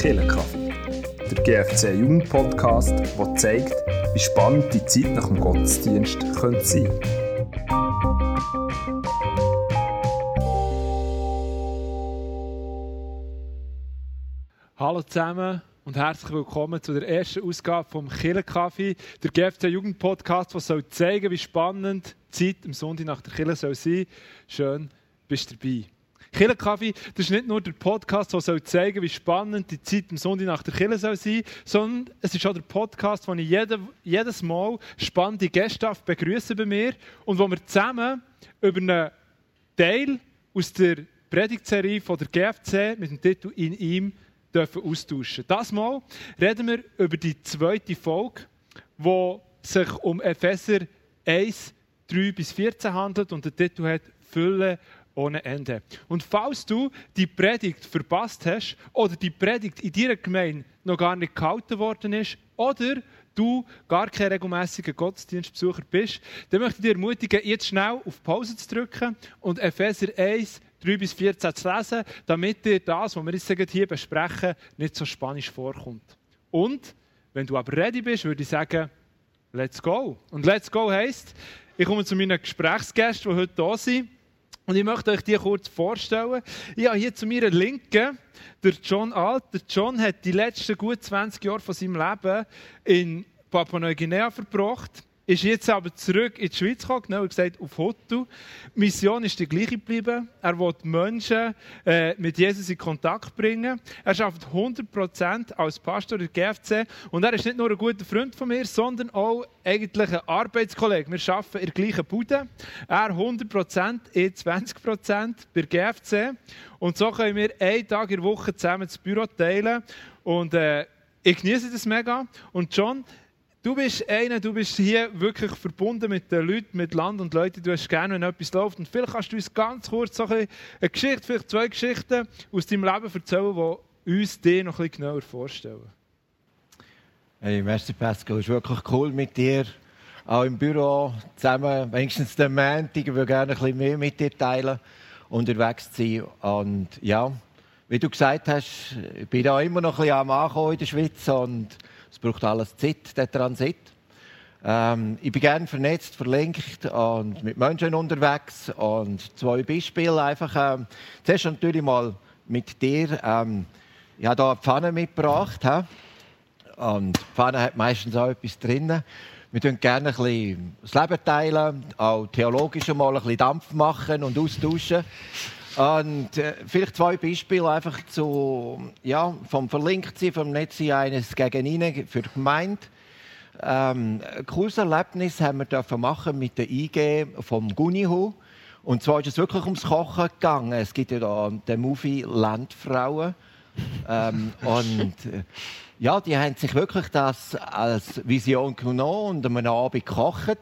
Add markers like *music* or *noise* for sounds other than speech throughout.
Killenkaffee, der GFC Jugendpodcast, der zeigt, wie spannend die Zeit nach dem Gottesdienst könnte sein. Hallo zusammen und herzlich willkommen zu der ersten Ausgabe vom Killenkaffee, der GFC Jugendpodcast, der soll zeigen, wie spannend die Zeit am Sonntag nach der Kille soll sein. Schön, bist du dabei. Killenkaffee, das ist nicht nur der Podcast, der soll zeigen, wie spannend die Zeit am Sonntag nach der Kille soll sein, sondern es ist auch der Podcast, wo ich jede, jedes Mal spannende Gäste begrüße bei mir und wo wir zusammen über einen Teil aus der Predigtserie von der GFC mit dem Titel «In ihm» dürfen austauschen. Das Mal reden wir über die zweite Folge, wo sich um Epheser 1, 3 bis 14 handelt und der Titel hat «Fülle ohne Ende. Und falls du die Predigt verpasst hast oder die Predigt in deiner Gemeinde noch gar nicht gehalten worden ist oder du gar kein regelmäßiger Gottesdienstbesucher bist, dann möchte ich dir ermutigen, jetzt schnell auf Pause zu drücken und Epheser 1, 3 bis 14 zu lesen, damit dir das, was wir jetzt hier besprechen, nicht so spanisch vorkommt. Und wenn du aber ready bist, würde ich sagen, let's go. Und let's go heisst, ich komme zu meinen Gesprächsgästen, die heute da sind. Und ich möchte euch die kurz vorstellen. Habe hier zu meiner Linken der John Alt. Der John hat die letzten gut 20 Jahre von seinem Leben in Papua-Neuguinea verbracht ist jetzt aber zurück in die Schweiz gekommen, genauer gesagt auf. Die Mission ist die gleiche geblieben. Er will Menschen äh, mit Jesus in Kontakt bringen. Er arbeitet 100% als Pastor in der GFC und er ist nicht nur ein guter Freund von mir, sondern auch eigentlich ein Arbeitskollege. Wir arbeiten in der gleichen Bude. Er 100%, ich 20% bei der GFC und so können wir einen Tag in der Woche zusammen das Büro teilen und äh, ich genieße das mega. Und John, Du bist einer, du bist hier wirklich verbunden mit den Leuten, mit Land und Leuten. Du hast gerne, wenn etwas läuft. Und vielleicht kannst du uns ganz kurz so eine Geschichte, vielleicht zwei Geschichten aus deinem Leben erzählen, die uns die noch ein genauer vorstellen. Hey, merci Pascal, es ist wirklich cool mit dir. Auch im Büro zusammen, wenigstens den Montag, ich würde gerne ein bisschen mehr mit dir teilen, unterwegs sein. Und ja, wie du gesagt hast, ich bin da immer noch ein bisschen am Ankommen in der Schweiz und braucht alles Zeit, der Transit. Ähm, ich bin gerne vernetzt, verlinkt und mit Menschen unterwegs. Und zwei Beispiele einfach. Ähm, zuerst natürlich mal mit dir. Ähm, ich habe hier eine Pfanne mitgebracht. He? Und die Pfanne hat meistens auch etwas drin. Wir teilen gerne ein bisschen das Leben teilen, auch theologisch mal ein bisschen Dampf machen und austauschen. Und äh, vielleicht zwei Beispiele einfach zu, ja, vom Verlinktsein, vom Netzsein eines gegen ihn für die Gemeinde. Ähm, ein cooles Erlebnis haben wir dürfen machen mit der IG vom Gunihu. Und zwar ist es wirklich ums Kochen gegangen. Es gibt ja da den Movie Landfrauen. ähm, *laughs* und äh, ja, die haben sich wirklich das als Vision genommen und am Abend gekocht.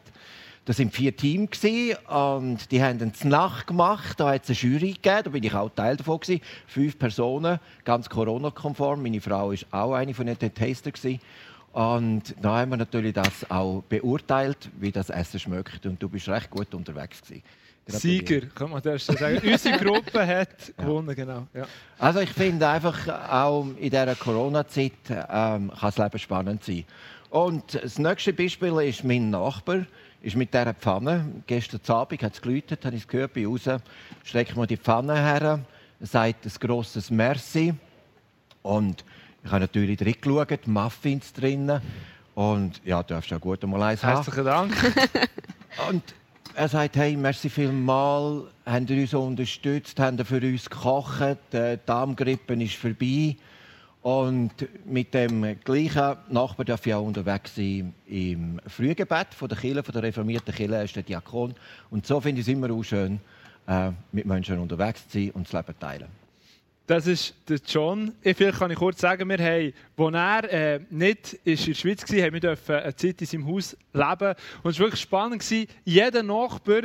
Das waren vier Teams und die haben eine Nacht gemacht. Da hat es eine Jury gegeben, da bin ich auch Teil davon. Gewesen. Fünf Personen, ganz Corona-konform. Meine Frau war auch eine von den. Gewesen. Und da haben wir natürlich das auch beurteilt, wie das Essen schmeckt. Und du bist recht gut unterwegs gewesen. Sieger, kann man das sagen. *laughs* Unsere Gruppe hat gewonnen, ja. genau. Ja. Also ich finde einfach, auch in dieser Corona-Zeit ähm, kann das Leben spannend sein. Und das nächste Beispiel ist mein Nachbar ist mit dieser Pfanne. Gestern Abend hat es geläutet, habe ich es gehört, bei raus. Streckt mir die Pfanne her, sagt ein grosses Merci. Und ich habe natürlich drin geschaut, Muffins drinnen. Und ja, du darfst ja gut einmal eins haben. Herzlichen Dank. *laughs* Und er sagt, hey, merci vielmals, habt ihr uns unterstützt, habt ihr für uns gekocht, die Darmgrippe ist vorbei. Und mit dem gleichen Nachbar darf ich auch unterwegs sein im Frühgebet von der Kirche, von der reformierten Kirche, ist der Diakon. Und so finde ich es immer auch schön, äh, mit Menschen unterwegs zu sein und das Leben teilen. Das ist der John. Vielleicht kann ich kurz sagen, wir haben, als er äh, nicht in der Schweiz war, haben wir eine Zeit in seinem Haus leben. Und es war wirklich spannend. Jeder Nachbar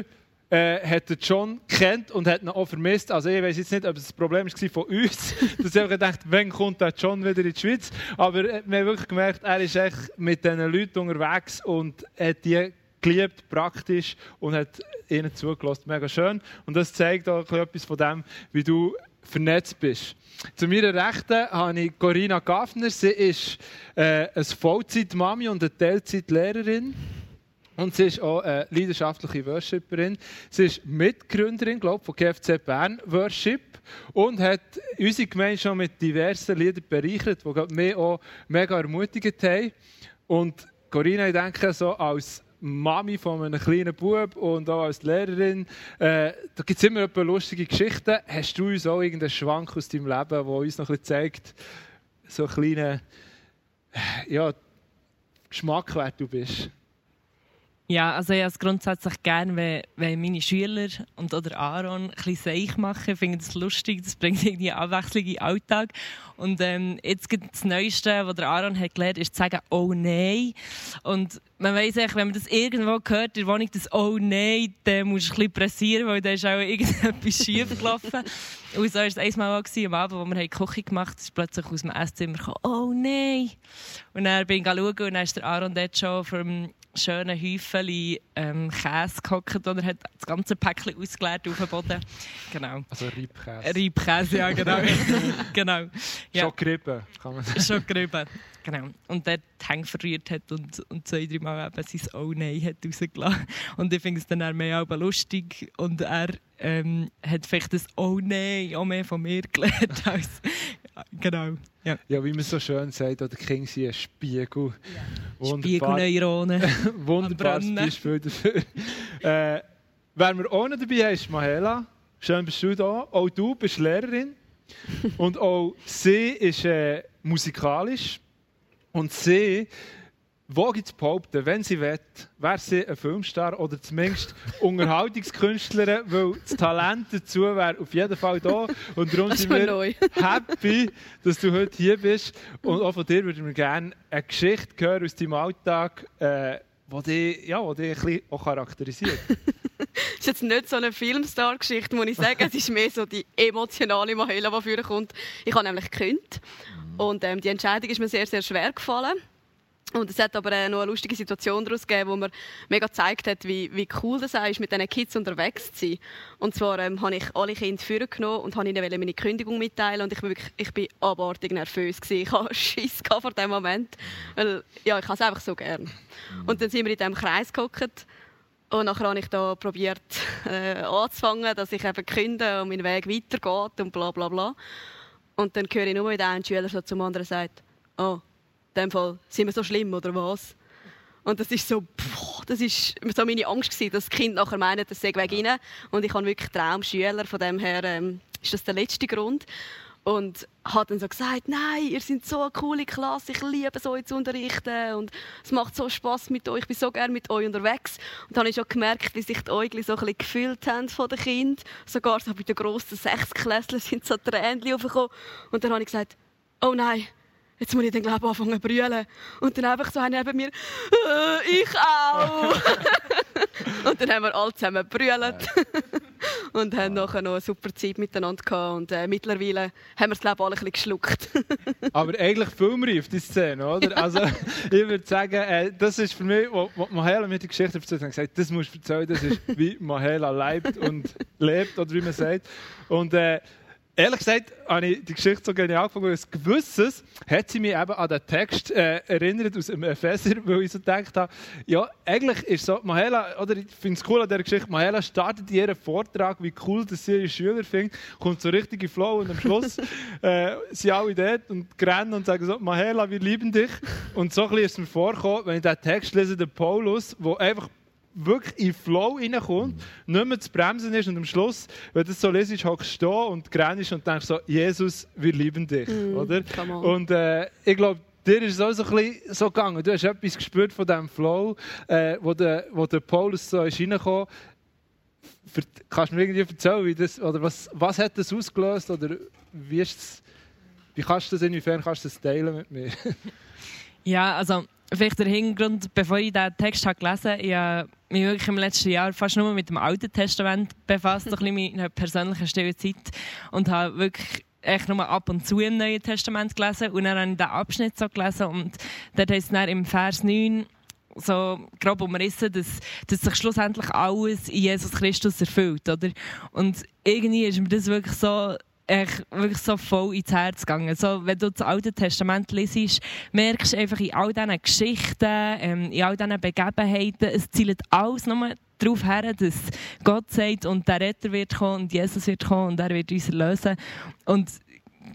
äh, hat John kennt und hat ihn auch vermisst. Also ich weiß jetzt nicht, ob es das Problem war von uns, *laughs* dass ich gedacht wann kommt der John wieder in die Schweiz. Aber wir haben wirklich gemerkt, er ist echt mit diesen Leuten unterwegs und hat die geliebt, praktisch und hat ihnen zugelassen. Mega schön. Und das zeigt auch etwas von dem, wie du vernetzt bist. Zu meiner Rechten habe ich Corinna Gaffner. Sie ist äh, eine Vollzeit-Mami und eine Teilzeit-Lehrerin. Und sie ist auch eine leidenschaftliche Worshipperin. Sie ist Mitgründerin, glaube von GFC Bern Worship und hat unsere Gemeinde schon mit diversen Liedern bereichert, die mich auch mega ermutigt haben. Und Corinna, ich denke, so als Mami von einem kleinen Bub und auch als Lehrerin, äh, da gibt es immer paar lustige Geschichten. Hast du uns auch irgendeinen Schwank aus deinem Leben, der uns noch ein bisschen zeigt, so einen kleinen ja, Geschmack, wer du bist? Ja, also ich habe es grundsätzlich gerne, wenn, wenn meine Schüler und oder Aaron ein bisschen seich machen. Ich finde das lustig, das bringt irgendwie Abwechslung in den Alltag. Und ähm, jetzt gibt das Neueste, was der Aaron hat gelernt, ist zu sagen «Oh nein». Und man weiss eigentlich, wenn man das irgendwo hört, in der Wohnung, das «Oh nein», dann muss du ein bisschen pressieren, weil da ist auch irgendetwas *laughs* schief gelaufen. und so war es einmal auch am Abend, wo wir die Küche gemacht haben, ist plötzlich aus dem Esszimmer gekommen «Oh nein». Und dann bin ich schauen und dann ist der Aaron dort schon vom schönen Häufchen ähm, Käse gehockt und er hat das ganze Päckchen ausgeleert auf dem Boden. Genau. Also Reibkäse. Reibkäse, ja, genau. *laughs* genau. Ja. Schon gerieben, kann man sagen. Schon gerieben, genau. Und der die Hänge verrührt hat und, und zwei, drei Mal eben sein «Oh nein» hat rausgelassen. Und ich finde es dann auch mehr lustig und er ähm, hat vielleicht das «Oh nein» auch mehr von mir gelernt *laughs* als... genau. Ja. ja, wie man so schön sagt, oder King sind ein Spiegel. Ja. Spiegelneuronen. *laughs* Wunderbares Beispiel dafür. äh, wer wir auch noch dabei ist Mahela. Schön bist du da. Auch du bist Lehrerin. Und auch sie ist äh, musikalisch. Und sie wage zu behaupten, wenn sie will, wäre sie ein Filmstar oder zumindest *laughs* Unterhaltungskünstlerin, weil das Talent dazu wäre auf jeden Fall da. Und darum sind wir neu. *laughs* happy, dass du heute hier bist. Und auch von dir würden wir gerne eine Geschichte hören aus deinem Alltag, äh, die dich, ja, die ein bisschen auch charakterisiert. das *laughs* ist jetzt nicht so eine Filmstar-Geschichte, muss ich sagen. Es ist mehr so die emotionale Mahela, die vorkommt. Ich habe nämlich gekündigt. Und ähm, die Entscheidung ist mir sehr, sehr schwer gefallen. Und es hat aber äh, noch eine lustige Situation daraus gegeben, wo mir mega gezeigt hat, wie, wie cool das ist, mit diesen Kids unterwegs zu sein. Und zwar ähm, habe ich alle Kinder vorgenommen und habe ihnen meine Kündigung mitteilen und ich bin, wirklich, ich bin abartig nervös gewesen. Ich *laughs* hatte Schiss vor diesem Moment, weil ja, ich habe es einfach so gern. Und dann sind wir in diesem Kreis gehockt und nachher habe ich da probiert *laughs* äh, anzufangen, dass ich eben künde und mein Weg weitergeht und bla bla bla. Und dann höre ich nur, wie der eine Schüler so zum anderen sagt, oh, in dem Fall sind wir so schlimm oder was? Und das ist so, pff, das ist so meine Angst gewesen, dass das Kind nachher meint, das sei wegen ihnen. Und ich habe wirklich Traumschüler, von dem her ähm, ist das der letzte Grund. Und hat dann so gesagt, nein, ihr seid so eine coole Klasse, ich liebe es, euch zu unterrichten und es macht so Spaß mit euch, ich bin so gerne mit euch unterwegs. Und dann habe ich schon gemerkt, wie sich die Äugel so ein bisschen gefühlt haben von den Kindern. Sogar so bei den grossen Sechsklässlern sind so Tränen aufgekommen. Und dann habe ich gesagt, oh nein, jetzt muss ich dann glaube ich anfangen zu brüllen. Und dann einfach so neben mir, äh, ich auch. *laughs* und dann haben wir alle zusammen gebrüllt *laughs* und haben nachher noch eine super Zeit miteinander gehabt. Und äh, mittlerweile haben wir es glaube ich alle ein bisschen geschluckt. *laughs* Aber eigentlich filmreif, die Szene, oder? Also ich würde sagen, äh, das ist für mich, wo, wo Mahela mir die Geschichte erzählt hat, gesagt, das musst du erzählen, das ist wie Mahela lebt und lebt, oder wie man sagt. Und äh, Ehrlich gesagt habe ich die Geschichte so genial gefunden, ein gewisses hat sie mich eben an den Text äh, erinnert aus dem Epheser, *laughs* weil ich so gedacht habe, ja, eigentlich ist so, Mahela, oder ich finde es cool an dieser Geschichte, Mahela startet ihren Vortrag, wie cool dass sie ihre Schüler findet, kommt so richtig in Flow und am Schluss *laughs* äh, sind alle dort und rennen und sagen so, Mahela, wir lieben dich. Und so ein bisschen ist es mir vorgekommen, wenn ich den Text lese, der Paulus, wo einfach wirklich in Flow reinkommt, nicht mehr zu bremsen ist und am Schluss, wenn du das so lesest, hockst du stehen und grennst und denkst so, Jesus, wir lieben dich, mm, oder? Und äh, ich glaube, dir ist es auch so, ein bisschen so gegangen. Du hast etwas gespürt von diesem Flow, äh, wo, der, wo der Paulus so ist reingekommen Kannst du mir irgendwie erzählen, wie das, oder was, was hat das ausgelöst oder wie, ist das, wie kannst du das, inwiefern kannst du das teilen mit mir? ja, also vielleicht der Hintergrund, bevor ich diesen Text habe gelesen habe, ich habe mich wirklich im letzten Jahr fast nur mit dem Alten Testament befasst, ein bisschen mit einer persönlichen stille Zeit und habe wirklich echt nur ab und zu im Neuen Testament gelesen und dann habe ich diesen Abschnitt so gelesen und dort heißt es dann im Vers 9 so grob umrissen, dass, dass sich schlussendlich alles in Jesus Christus erfüllt, oder? Und irgendwie ist mir das wirklich so wirklich so voll ins Herz gegangen. So, wenn du das Alte Testament liest, merkst du einfach in all diesen Geschichten, ähm, in all diesen Begebenheiten, es zielt alles nur darauf her, dass Gott sagt und der Retter wird kommen und Jesus wird kommen und er wird uns erlösen. Und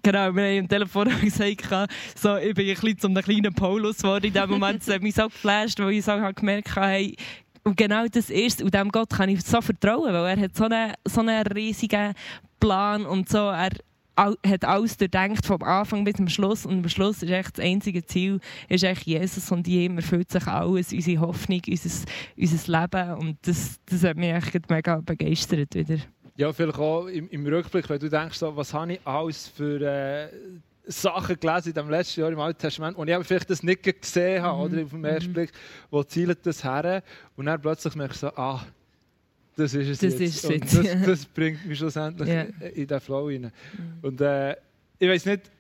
Genau, wir haben im Telefon *laughs* gesagt, so, ich bin ein bisschen zum kleinen Paulus geworden in dem Moment. Das hat mich so geflasht, weil ich so gemerkt habe, hey, und genau das ist, und dem Gott kann ich so vertrauen, weil er hat so einen, so einen riesigen Plan und so, er hat alles durchdenkt, vom Anfang bis zum Schluss. Und am Schluss ist echt das einzige Ziel ist echt Jesus und ihm erfüllt sich alles, unsere Hoffnung, unser, unser Leben. Und das, das hat mich echt mega begeistert wieder. Ja, vielleicht auch im, im Rückblick, wenn du denkst, so, was habe ich alles für äh, Sachen gelesen in dem letzten Jahr im Alten Testament, und ich aber vielleicht das nicht gesehen habe, mhm. oder auf den ersten mhm. Blick, wo zielt das her? Und dann plötzlich merkst du so, ah, das ist es das jetzt. Ist und das, das, *laughs* bringt mich schlussendlich yeah. in den Flow rein. Mhm. Und äh, ich weiß nicht,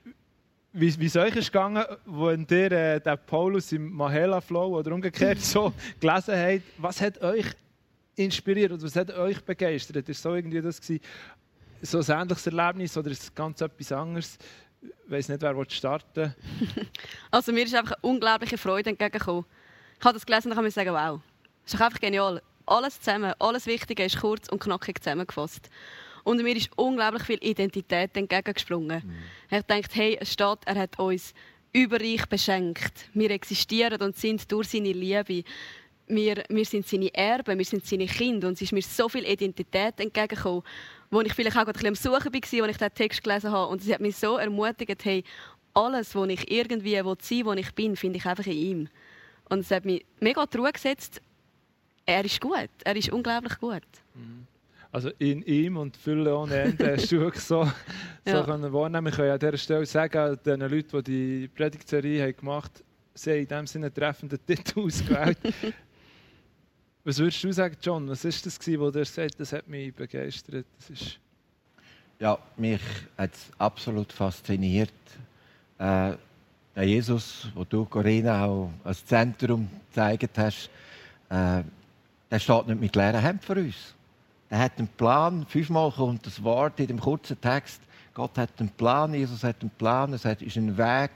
wie, wie es euch ist gegangen, wenn ihr äh, den Paulus im Mahela-Flow oder umgekehrt *laughs* so gelesen habt. Was hat euch inspiriert oder was hat euch begeistert? Ist so irgendwie das gewesen, so ein ähnliches Erlebnis oder ist es ganz etwas anderes? Ich weiß nicht, wer starten *laughs* Also mir ist einfach eine unglaubliche Freude entgegengekommen. Ich habe das gelesen und kann mir sagen, wow, das ist einfach genial. Alles zusammen, alles Wichtige ist kurz und knackig zusammengefasst. Und mir ist unglaublich viel Identität entgegengesprungen. Mhm. Ich dachte, hey, es steht, er hat uns überreich beschenkt. Wir existieren und sind durch seine Liebe wir, wir sind seine Erben, wir sind seine Kinder und es ist mir so viel Identität entgegengekommen, wo ich vielleicht auch ein bisschen am Suchen war, als ich diesen Text gelesen habe und es hat mich so ermutigt, hey, alles, was ich irgendwie sein will, wo ich bin, finde ich einfach in ihm. Und es hat mich mega Ruhe gesetzt, er ist gut, er ist unglaublich gut. Mhm. Also in ihm und Fülle ohne Ende hast du so, *laughs* so ja. können wahrnehmen. Ich kann an dieser Stelle sagen, den Leuten, die die Predigtserie gemacht haben, sie haben in diesem Sinne treffenden Titel *laughs* ausgewählt. Was würdest du sagen, John? Was war das, wo du gesagt das hat mich begeistert? Das ist ja, mich hat es absolut fasziniert. Äh, der Jesus, wo du, Corinna, auch als Zentrum gezeigt hast, äh, der steht nicht mit leeren Händen für uns. Er hat einen Plan. Fünfmal kommt das Wort in dem kurzen Text. Gott hat einen Plan, Jesus hat einen Plan, es ist ein Weg.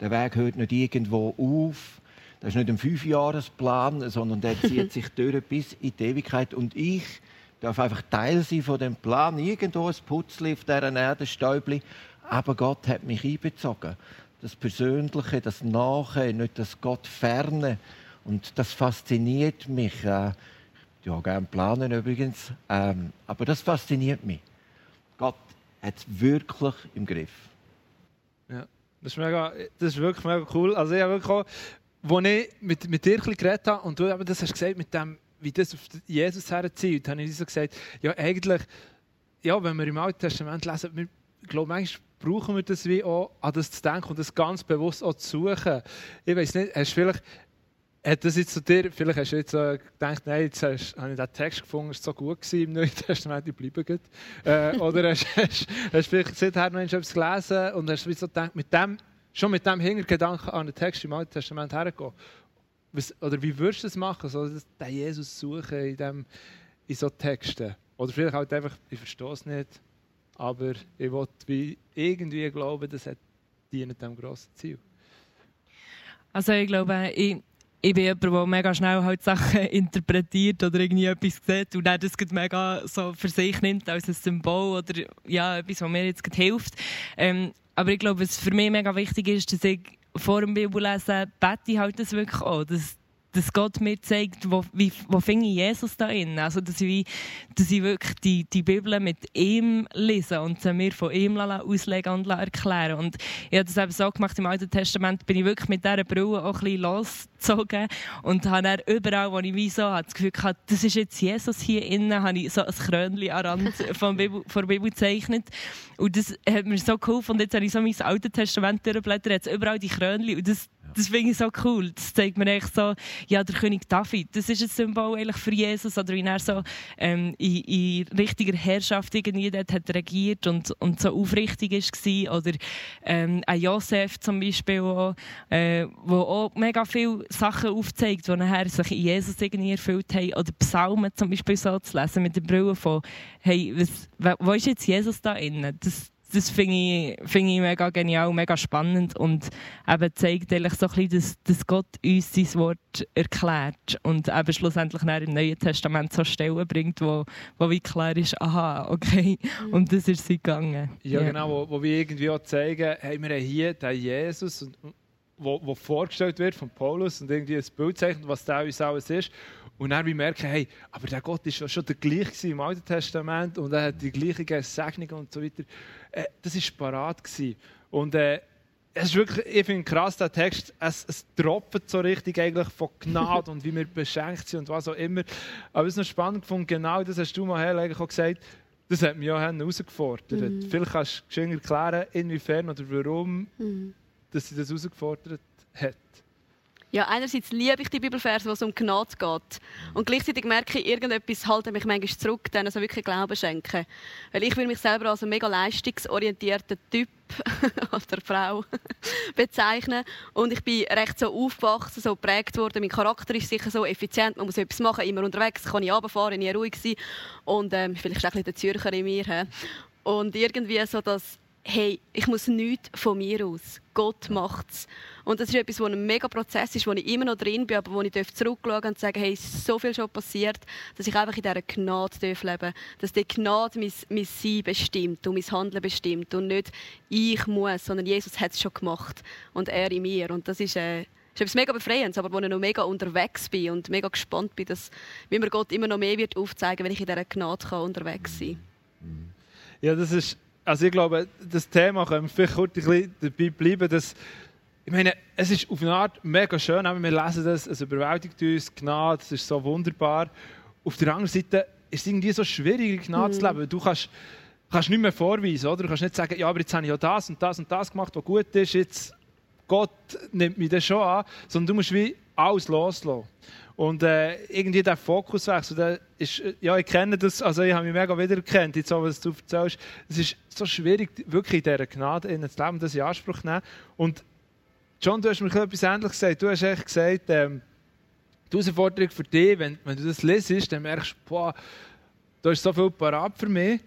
Der Weg hört nicht irgendwo auf. Das ist nicht ein Fünfjahresplan, sondern der zieht *laughs* sich durch bis in die Ewigkeit. Und ich darf einfach Teil sein von dem Plan. Irgendwo ein Putzli auf dieser Erde, Stäubli. Aber Gott hat mich einbezogen. Das Persönliche, das Nahe, nicht das Gott ferne. Und das fasziniert mich. Äh, ja, gerne planen übrigens. Ähm, aber das fasziniert mich. Gott hat es wirklich im Griff. Ja, das ist, mega, das ist wirklich mega cool. Also ich habe wirklich auch, als ich mit, mit dir geredet habe und du aber das hast gesagt, mit dem, wie das auf Jesus herzielt, habe ich so gesagt, ja eigentlich, ja, wenn wir im Alten Testament lesen, wir, ich glaube, manchmal brauchen wir das wie auch, an das zu denken und das ganz bewusst auch zu suchen. Ich weiß nicht, hast du vielleicht, hat das jetzt zu dir, vielleicht hast du jetzt gedacht, nein, jetzt hast, habe ich den Text gefunden, ist so gut im Neuen *laughs* Testament, ich bleibe gut. Äh, oder hast, *laughs* hast vielleicht seither noch etwas gelesen und hast so gedacht, mit dem schon mit diesem Hintergedanken an den Text im Alten Testament hergehen. Oder wie würdest du das machen, so den Jesus suchen in, dem, in so Texten? Oder vielleicht halt einfach, ich verstehe es nicht, aber ich will irgendwie glauben, das dient dem grossen Ziel. Also ich glaube, ich, ich bin jemand, der mega schnell halt Sachen *laughs* interpretiert oder irgendwie etwas sieht und dann das mega so für sich nimmt als ein Symbol oder ja, etwas, was mir jetzt hilft. Ähm, aber ich glaube, was für mich mega wichtig ist, dass ich vor dem Bibellesen bete halt das wirklich auch. Dass, dass Gott mir zeigt, wo, wie, wo finde ich Jesus da in. Also, dass ich, dass ich wirklich die, die Bibel mit ihm lese und sie mir von ihm auslegen und erklären. Und ich habe das eben so gemacht, im Alten Testament bin ich wirklich mit dieser Brille auch ein bisschen losgezogen und habe dann überall, wo ich wie so das Gefühl hatte, das ist jetzt Jesus hier innen, habe ich so ein Krönchen am Rand von Bibel, *laughs* von Bibel gezeichnet. Und das hat mir so geholfen. Und jetzt habe ich so mein Altes Testament durchblättert, jetzt überall die Krönchen. Und das das finde ich so cool. Das zeigt mir echt so, ja, der König David, das ist ein Symbol eigentlich für Jesus, oder wie er so ähm, in, in, richtiger Herrschaft irgendwie dort hat regiert und, und so aufrichtig war. Oder ähm, ein Josef zum Beispiel, wo, äh, wo auch mega viele Sachen aufzeigt, die nachher sich in Jesus irgendwie erfüllt haben. Oder Psalmen zum Beispiel so zu lesen mit der Brille von, hey, was, wo ist jetzt Jesus da innen? Das, das finde ich, find ich mega genial, mega spannend und eben zeigt eigentlich so ein bisschen, dass, dass Gott uns sein Wort erklärt und eben schlussendlich im Neuen Testament so Stellen bringt, wo, wo wie klar ist, aha, okay, mhm. und das ist sie gegangen. Ja, ja. genau, wo, wo wir irgendwie auch zeigen, hey, wir haben hier den Jesus, und, wo, wo vorgestellt wird von Paulus und irgendwie ein Bild zeichnet, was der uns alles ist. Und dann wir merken, hey, aber der Gott ist ja schon der gleiche im Alten Testament und er hat die gleichen Segnungen und so weiter. Äh, das war parat. Und äh, es ist wirklich, ich finde krass, der Text, es, es tropft so richtig eigentlich von Gnade und wie wir beschenkt sind und was auch immer. Aber es ist noch spannend gefunden, genau das hast du mal eigentlich auch gesagt, das hat mich auch herausgefordert. Mhm. Vielleicht kannst du erklären, inwiefern oder warum mhm. Dass sie das herausgefordert hat. Ja, einerseits liebe ich die Bibelverse, wo es um Gnade geht. Und gleichzeitig merke ich, irgendetwas halte mich manchmal zurück, denen so wirklich Glauben schenken. Weil ich will mich selber als einen mega leistungsorientierten Typ *laughs* oder Frau *laughs* bezeichnen. Und ich bin recht so aufgewachsen, so geprägt worden. Mein Charakter ist sicher so effizient. Man muss etwas machen, immer unterwegs. Kann ich runterfahren, nie ruhig sein. Und ähm, vielleicht ist ein bisschen der Zürcher in mir. He? Und irgendwie so das hey, ich muss nichts von mir aus. Gott macht es. Und das ist etwas, was ein mega Prozess ist, wo ich immer noch drin bin, aber wo ich zurückschauen und sagen, hey, es ist so viel schon passiert, dass ich einfach in dieser Gnade leben darf. Dass die Gnade mein, mein Sein bestimmt und mein Handeln bestimmt und nicht ich muss, sondern Jesus hat es schon gemacht und er in mir. Und das ist, äh, ist etwas mega Befreiendes, aber wo ich noch mega unterwegs bin und mega gespannt bin, dass, wie mir Gott immer noch mehr wird aufzeigen, wenn ich in dieser Gnade kann unterwegs sein kann. Ja, das ist also ich glaube, das Thema können wir vielleicht kurz ein bisschen dabei bleiben, dass ich meine, es ist auf eine Art mega schön, wir lesen das, es überwältigt uns, Gnade, es ist so wunderbar. Auf der anderen Seite ist es irgendwie so schwierig, Gnade mhm. zu leben. Du kannst, kannst nicht mehr vorweisen, oder? Du kannst nicht sagen, ja, aber jetzt habe ich ja das und das und das gemacht, was gut ist, jetzt Gott nimmt mich das schon an, sondern du musst wie alles loslassen. Und äh, irgendwie der Fokuswechsel, der ist, äh, ja, ich kenne das, also ich habe mich mega wiedererkannt, jetzt so, was du erzählst. Es ist so schwierig, wirklich in dieser Gnade in zu leben, das in Anspruch zu nehmen. Und John, du hast mir etwas Ähnliches gesagt. Du hast echt gesagt, ähm, die Herausforderung für dich, wenn, wenn du das lesest, dann merkst du, boah, da ist so viel parat für mich.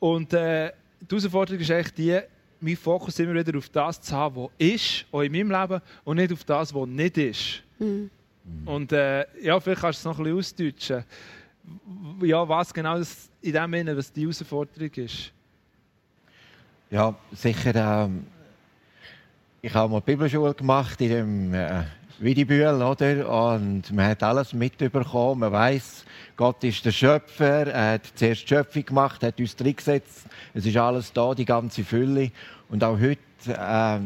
Und äh, die Herausforderung ist echt die, meinen Fokus immer wieder auf das zu haben, was ist, auch in meinem Leben, und nicht auf das, was nicht ist. Mhm. Und äh, ja, vielleicht kannst du es noch ein bisschen ausdeutschen. Ja, was genau das in dem Sinne, was die Herausforderung ist. Ja, sicher. Ähm, ich habe mal Bibelschule gemacht in dem äh, Wiedibühl, oder? Und man hat alles mitbekommen. Man weiß, Gott ist der Schöpfer. Er hat zuerst die Schöpfung gemacht, hat uns drin gesetzt. Es ist alles da, die ganze Fülle. Und auch heute, äh,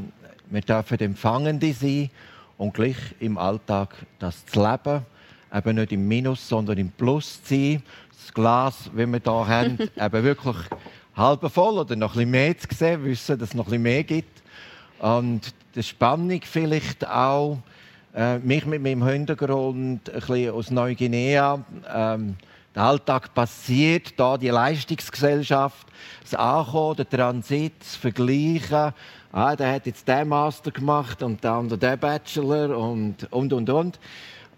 wir dürfen Empfangende sein und gleich im Alltag das zu leben, eben nicht im Minus, sondern im Plus zu sein. Das Glas, wie wir hier *laughs* haben, eben wirklich halb voll oder noch ein bisschen mehr zu sehen, wissen, dass es noch ein bisschen mehr gibt. Und die Spannung vielleicht auch, äh, mich mit meinem Hintergrund ein bisschen aus Neuguinea, ähm, der Alltag passiert, da die Leistungsgesellschaft, das Ankommen, der Transit, das Vergleichen, ah, der hat jetzt den Master gemacht und der andere den Bachelor und, und, und, und.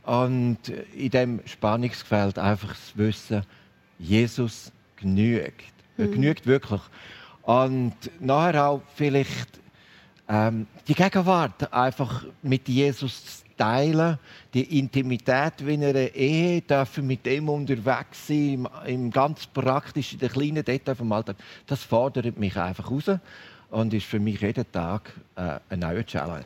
Und in dem Spannungsfeld einfach das Wissen, Jesus genügt. Er mhm. genügt wirklich. Und nachher auch vielleicht ähm, die Gegenwart einfach mit Jesus zu teilen, die Intimität wie in einer Ehe, dürfen mit dem unterwegs sein, im, im ganz praktischen, in den kleinen Details vom Alltag, das fordert mich einfach raus und ist für mich jeden Tag äh, eine neue Challenge.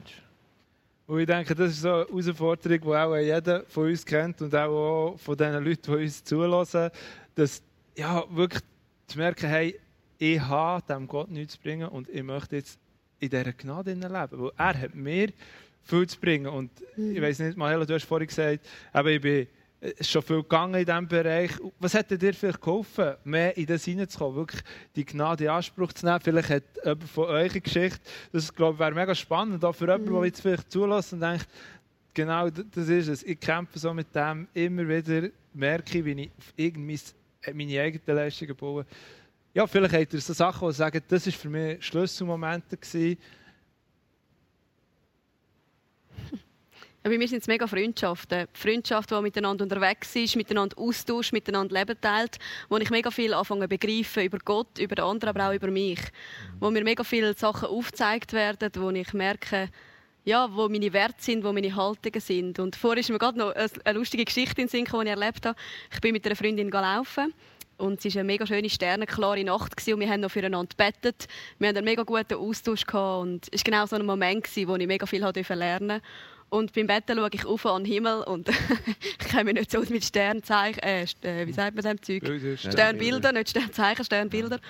Und ich denke, das ist so eine Herausforderung, die auch jeder von uns kennt und auch von den Leuten, die uns zulassen, dass ja, wirklich zu merken, hey, ich habe dem Gott nichts zu bringen und ich möchte jetzt in dieser Gnade leben. Weil er hat mir viel zu bringen. Und ich weiß nicht, Mahela, du hast vorhin gesagt, eben, ich bin ist schon viel gegangen in diesem Bereich. Was hat dir vielleicht geholfen, mehr in das hineinzukommen, wirklich die Gnade in Anspruch zu nehmen? Vielleicht hat jemand von euch eine Geschichte, das glaube ich, wäre mega spannend, auch für jemanden, der jetzt vielleicht zulässt und denkt, genau das ist es. Ich kämpfe so mit dem immer wieder, merke, wie ich auf irgendwie meine eigenen Leistungen baue. Ja, vielleicht habt ihr so Sachen, die sagen, das war für mich Schlüsselmomente. Gewesen. Bei mir sind es mega Freundschaften. Freundschaft, die miteinander unterwegs ist, miteinander austauscht, miteinander Leben teilt, wo ich mega viel anfange begreifen über Gott, über den anderen, aber auch über mich. Wo mir mega viele Sachen aufgezeigt werden, wo ich merke, ja, wo meine Werte sind, wo meine Haltungen sind. Und vorher ist mir gerade noch eine lustige Geschichte in Sinn die ich erlebt habe. Ich bin mit einer Freundin gelaufen und es war eine mega schöne, sternenklare Nacht und wir haben noch füreinander gebettet. Wir hatten einen mega guten Austausch und es war genau so ein Moment, wo ich mega viel lernen durfte. Und beim Betten schaue ich auf an den Himmel und *laughs* ich kenne mich nicht so aus mit Sternzeichen, äh, äh, wie sagt man dem Zeug? Sternbilder, nicht Sternzeichen, Sternbilder.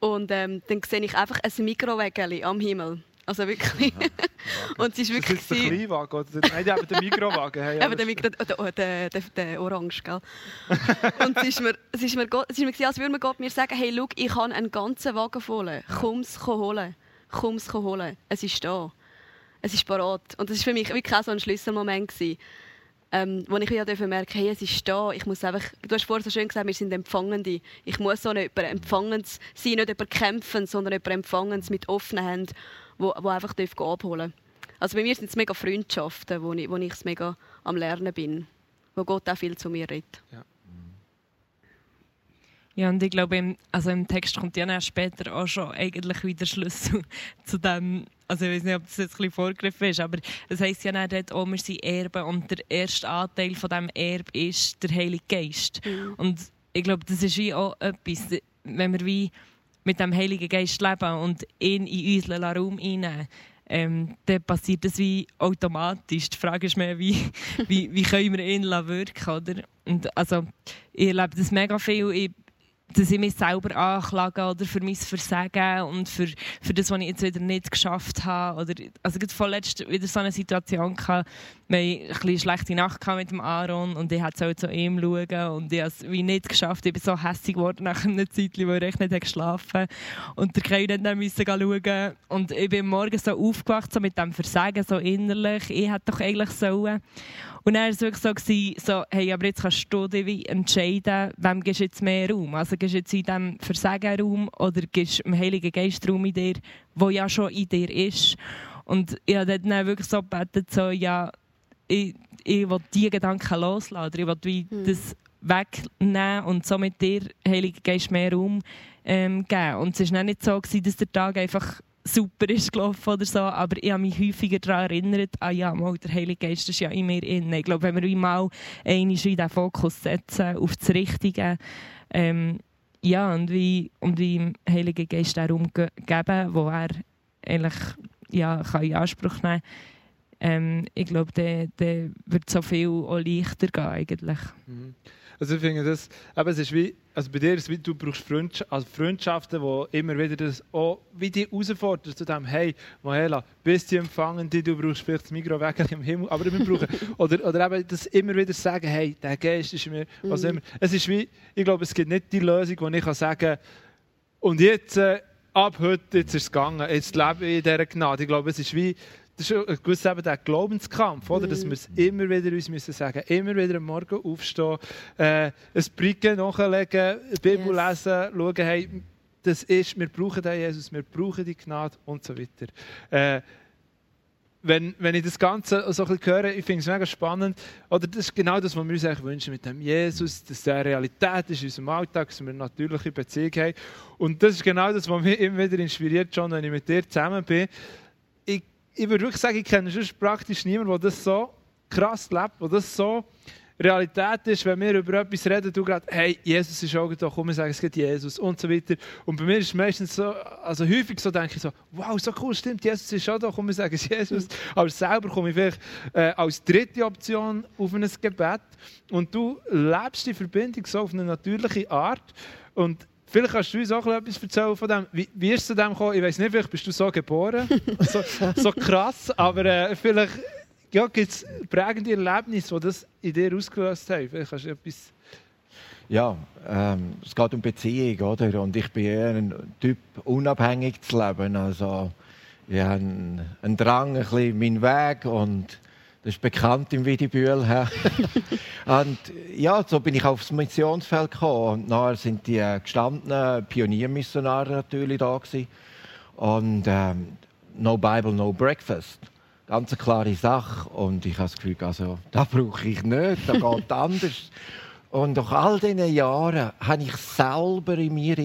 Und ähm, dann sehe ich einfach ein Mikrowägeli am Himmel. Also wirklich. *laughs* und es ist wirklich. Das ist der Kleinwagen oder nein, eben der Mikrowagen. Hey, eben der, Mikro, der, der, der, der Orange, gell? *laughs* und es ist mir, es ist mir, es ist mir als würde mir Gott mir sagen, hey, schau, ich habe einen ganzen Wagen voll. Komm es holen. Komm es holen. Es ist da. Es ist parat. Und das war für mich wirklich auch so ein Schlüsselmoment gewesen. Ähm, wo ich ja merke, hey, es ist da. Ich muss einfach, du hast vorhin so schön gesagt, wir sind Empfangende. Ich muss so nicht jemand Empfangendes sein, nicht jemand kämpfen, sondern jemand Empfangendes mit offenen Händen wo, wo einfach abholen Also bei mir sind es mega Freundschaften, wo ich, wo ich mega am Lernen bin, wo Gott auch viel zu mir redet. Ja. Ja, und ich glaube, im, also im Text kommt ja später auch schon eigentlich wieder Schlüssel *laughs* zu dem, also ich weiß nicht, ob das jetzt ein bisschen vorgegriffen ist, aber es heisst ja nicht dort, oh, wir sind Erben und der erste Anteil von diesem Erbe ist der Heilige Geist. Mhm. Und ich glaube, das ist wie auch etwas, wenn wir wie mit dem Heiligen Geist leben und ihn in unseren Raum einnehmen, ähm, dann passiert das wie automatisch. Die Frage ist mehr, wie, *laughs* wie, wie können wir ihn wirken oder? Und also, ich erlebe das mega viel. Ich dass ich mich selber anklage oder für mein Versagen und für, für das, was ich jetzt wieder nicht geschafft habe. Oder, also ich vorletzt wieder so eine Situation gehabt, wir hatten eine schlechte Nacht mit dem Aaron und ich wollte zu ihm schauen und ich habe es nicht geschafft. Ich bin so hässlich geworden nach einer Zeit, weil ich nicht geschlafen habe. Und der Kevin dann musste schauen und ich bin morgen so aufgewacht so mit dem Versagen so innerlich. Ich hätte doch eigentlich sollen. Und dann war es wirklich so, so, hey, aber jetzt kannst du dich entscheiden, wem gibst du jetzt mehr Raum? Also gibst du jetzt in diesem Versagen Raum oder du dem Heiligen Geist Raum in dir, der ja schon in dir ist? Und ich habe dann wirklich so gebetet, so, ja, ich, ich will diese Gedanken loslassen. Ich will wie mhm. das wegnehmen und so mit dir, Heiliger Geist, mehr Raum ähm, geben. Und es war nicht so, gewesen, dass der Tag einfach super ist gelaufen oder so, aber ich habe mich häufiger daran erinnert, ah ja, mal, der Heilige Geist ist ja in mir innen. Ich glaube, wenn wir mal einmal in den Fokus setzen, auf das Richtige, ähm, ja, und wie, und wie dem Heiligen Geist darum geben, wo er eigentlich ja, kann in Anspruch nehmen ähm, ich glaube, dann wird so viel auch leichter gehen eigentlich. Mhm. Also ich finde das, aber es ist wie, also bei dir ist es wie, du brauchst Freundschaft, also Freundschaften, die immer wieder das auch, wie die herausfordern zu dem, hey, Mahela, bist du empfangend, du brauchst vielleicht das Mikrowägel im Himmel, aber wir brauchen, *laughs* oder, oder eben das immer wieder sagen, hey, der Geist ist mir, was mhm. immer. Es ist wie, ich glaube, es gibt nicht die Lösung, wo ich kann sagen und jetzt, äh, ab heute, jetzt ist es gegangen, jetzt lebe ich in dieser Gnade. Ich glaube, es ist wie, das ist ein gewisser eben der Glaubenskampf, oder? dass wir es immer wieder uns müssen sagen immer wieder am Morgen aufstehen, äh, ein Bricken nachlegen, Bibel yes. lesen, schauen, hey, das ist, wir brauchen den Jesus, wir brauchen die Gnade und so weiter. Äh, wenn, wenn ich das Ganze so ein bisschen höre, ich finde es mega spannend. Oder das ist genau das, was wir uns eigentlich wünschen mit dem Jesus, dass der Realität ist in unserem Alltag, dass wir eine natürliche Beziehung haben. Und das ist genau das, was mich immer wieder inspiriert, schon, wenn ich mit dir zusammen bin ich würde wirklich sagen, ich kenne sonst praktisch niemanden, der das so krass lebt, der das so Realität ist, wenn wir über etwas reden, du gerade, hey, Jesus ist auch da, komm, wir sagen, es geht Jesus und so weiter. Und bei mir ist es meistens so, also häufig so, denke ich so, wow, so cool, stimmt, Jesus ist auch da, komm, wir sagen, es Jesus. Aber selber komme ich vielleicht äh, als dritte Option auf ein Gebet und du lebst die Verbindung so auf eine natürliche Art und Vielleicht kannst du uns auch etwas erzählen von dem. Wie, wie ist es zu dem gekommen? Ich weiß nicht, vielleicht bist du so geboren. *laughs* so, so krass, aber äh, vielleicht ja, gibt es prägende Erlebnisse, die das in dir ausgelöst haben? Vielleicht kannst du etwas... Ja, ähm, es geht um Beziehung, oder? Und ich bin eher ein Typ, unabhängig zu leben. Also, ich habe einen, Drang, ein bisschen meinen Weg und das ist bekannt im Wiedibühl. *laughs* und ja, so bin ich aufs Missionsfeld gekommen. Und nachher sind die äh, gestandenen Pioniermissionare natürlich da gewesen. Und ähm, no Bible, no Breakfast. Ganz eine klare Sache. Und ich habe das Gefühl, also, das brauche ich nicht, das geht *laughs* anders. Und nach all diesen Jahren habe ich selber in mir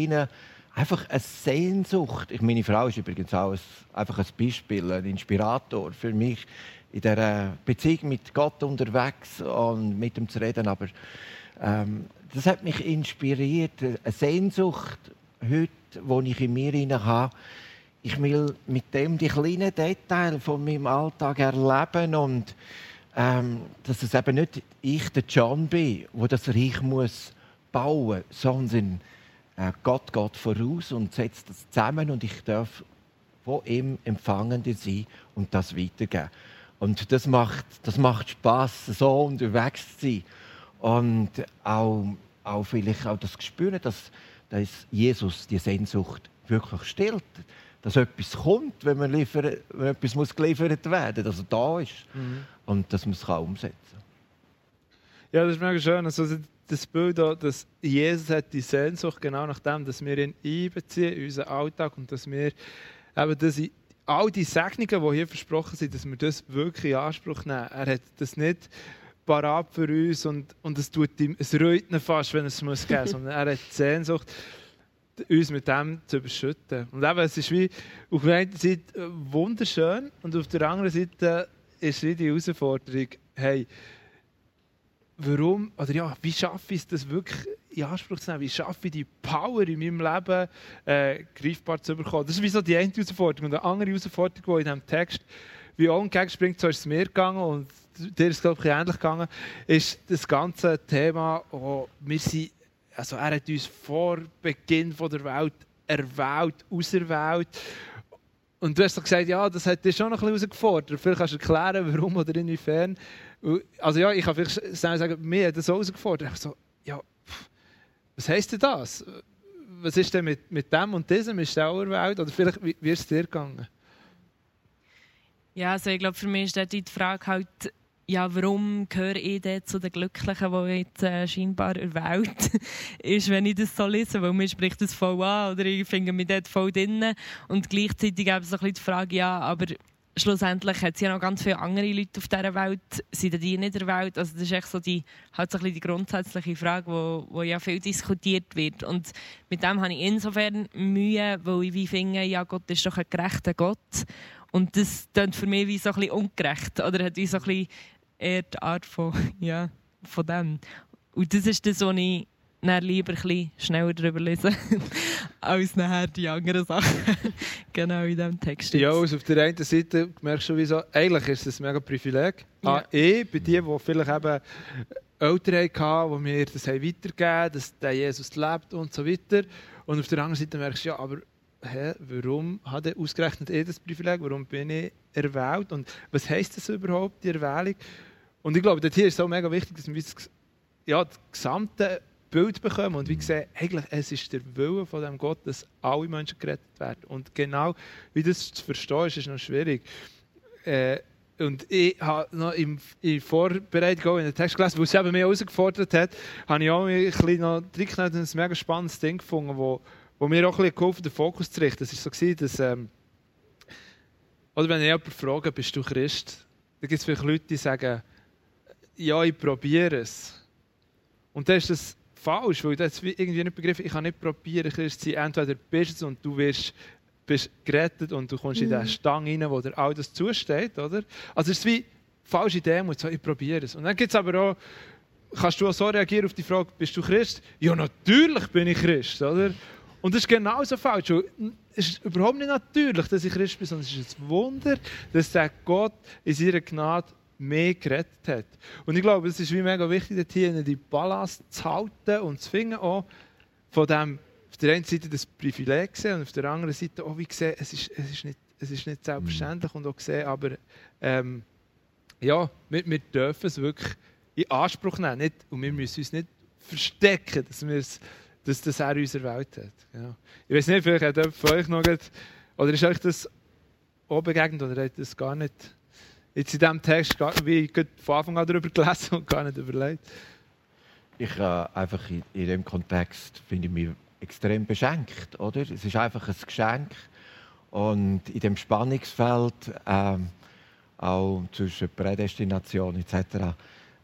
einfach eine Sehnsucht. meine Frau ist übrigens auch ein, einfach ein Beispiel, ein Inspirator für mich in dieser Beziehung mit Gott unterwegs und mit ihm zu reden. Aber ähm, das hat mich inspiriert, eine Sehnsucht heute, die ich in mir habe. Ich will mit dem die kleinen Details von meinem Alltag erleben und ähm, dass es eben nicht ich, der John bin, wo das Reich muss bauen, sondern Gott geht voraus und setzt das zusammen und ich darf von ihm Empfangende sein und das weitergeben. Und das macht, das macht Spaß, so unterwegs zu sein. Und auch, auch vielleicht auch das Gespür, dass, dass Jesus die Sehnsucht wirklich stillt. Dass etwas kommt, wenn, man liefern, wenn etwas muss geliefert werden muss, dass er da ist. Mhm. Und dass man es umsetzen kann. Ja, das ist mega schön. Also das Bild, dass Jesus hat die Sehnsucht genau nach dem, dass wir ihn einbeziehen in unseren Alltag und dass wir eben das all die Segnungen, die hier versprochen sind, dass wir das wirklich in Anspruch nehmen. Er hat das nicht parat für uns und, und es tut ihm, es reut ihn fast, wenn es muss geben, *laughs* sondern er hat die Sehnsucht, uns mit dem zu überschütten. Und eben, es ist wie auf der einen Seite wunderschön und auf der anderen Seite ist wie die Herausforderung, hey, warum, oder ja, wie schaffe ich es, das wirklich in Anspruch zu nehmen? Wie schaffe ich die Power in meinem Leben äh, greifbar zu bekommen? Das ist wie so die eine Herausforderung. Und eine andere Herausforderung, die in diesem Text wie auch entgegenspringt, so ist es mir gegangen und dir ist es, glaube ich, ähnlich gegangen, ist das ganze Thema, oh, wir sind, also er hat uns vor Beginn der Welt erwählt, auserwählt. Und du hast doch gesagt, ja, das hat dich schon noch ein bisschen herausgefordert. Vielleicht kannst du erklären, warum oder inwiefern. Also ja, ich kann vielleicht sagen, mir hat das herausgefordert. Ich so, ja, was heisst denn das? Was ist denn mit, mit dem und diesem? Ist der Welt? Oder vielleicht, wie, wie ist es dir gegangen? Ja, also ich glaube, für mich ist dort die Frage halt, ja, warum gehöre ich zu den Glücklichen, die jetzt äh, scheinbar erwählt *laughs* ist, wenn ich das so lese, weil mir spricht das voll an oder ich finde mich dort voll drin und gleichzeitig eben so ein bisschen die Frage, ja, aber schlussendlich hat es ja noch ganz viele andere Leute auf dieser Welt, sind die nicht der Welt? Also das ist echt so die, halt so ein die grundsätzliche Frage, wo ja viel diskutiert wird. Und mit dem habe ich insofern Mühe, weil ich wie finde, ja, Gott ist doch ein gerechter Gott. Und das klingt für mich wie so ein bisschen ungerecht. Oder hat wie so ein bisschen eher die Art von, ja, von dem. Und das ist das, was ich dann lieber ein schneller darüber lesen, *laughs* als nachher die anderen Sachen. *laughs* genau in diesem Text. Ja, also auf der einen Seite merkst du wieso, eigentlich ist es ein mega Privileg. Ja. Ah, eh, bei denen, die vielleicht eben Eltern hatten, die mir das weitergegeben haben, dass der Jesus lebt und so weiter. Und auf der anderen Seite merkst du, ja, aber hä, warum hat er ausgerechnet eh das Privileg? Warum bin ich erwählt? Und was heisst das überhaupt, die Erwählung? Und ich glaube, hier ist es auch mega wichtig, dass wir das, ja, das gesamte Bild bekommen und wie sehen, eigentlich es ist der Wille von dem Gott, dass alle Menschen gerettet werden. Und genau wie das zu verstehen ist, ist noch schwierig. Äh, und ich habe noch im, in Vorbereitung in den Text gelesen, wo es eben mich herausgefordert hat, habe ich auch ein bisschen noch ein mega spannendes Ding gefunden, wo, wo mir auch ein bisschen geholfen den Fokus zu richten. Es war so, dass, ähm, oder wenn ich jemanden frage, bist du Christ, dann gibt es vielleicht Leute, die sagen, ja, ich probiere es. Und dann ist das falsch, weil das irgendwie nicht begriffen, ich kann nicht probieren, Christ zu sein. Entweder bist du und du wirst, bist gerettet und du kommst mhm. in den Stang rein, wo dir all das zusteht, oder? Also es ist wie falsche Demut, so, ich probiere es. Und dann gibt es aber auch, kannst du auch so reagieren auf die Frage, bist du Christ? Ja, natürlich bin ich Christ, oder? Und das ist genauso falsch. Es ist überhaupt nicht natürlich, dass ich Christ bin, sondern es ist ein Wunder, dass der Gott in seiner Gnade mehr gerettet hat. Und ich glaube, es ist wie mega wichtig, hier die Ballast zu halten und zu finden, auch von dem, auf der einen Seite das Privileg sehen und auf der anderen Seite auch wie sehen, es ist, es ist, nicht, es ist nicht selbstverständlich und auch sehen, aber ähm, ja, wir, wir dürfen es wirklich in Anspruch nehmen. Nicht, und wir müssen uns nicht verstecken, dass, dass das er in unserer Welt hat. Genau. Ich weiß nicht, vielleicht hat jemand von euch noch, oder ist euch das auch begegnet, oder hat das gar nicht jetzt in diesem Text wie ich von Anfang an darüber gelesen und gar nicht überlegt? Ich äh, einfach in, in dem Kontext finde ich mich extrem beschenkt, oder? Es ist einfach ein Geschenk und in dem Spannungsfeld ähm, auch zwischen Prädestination etc.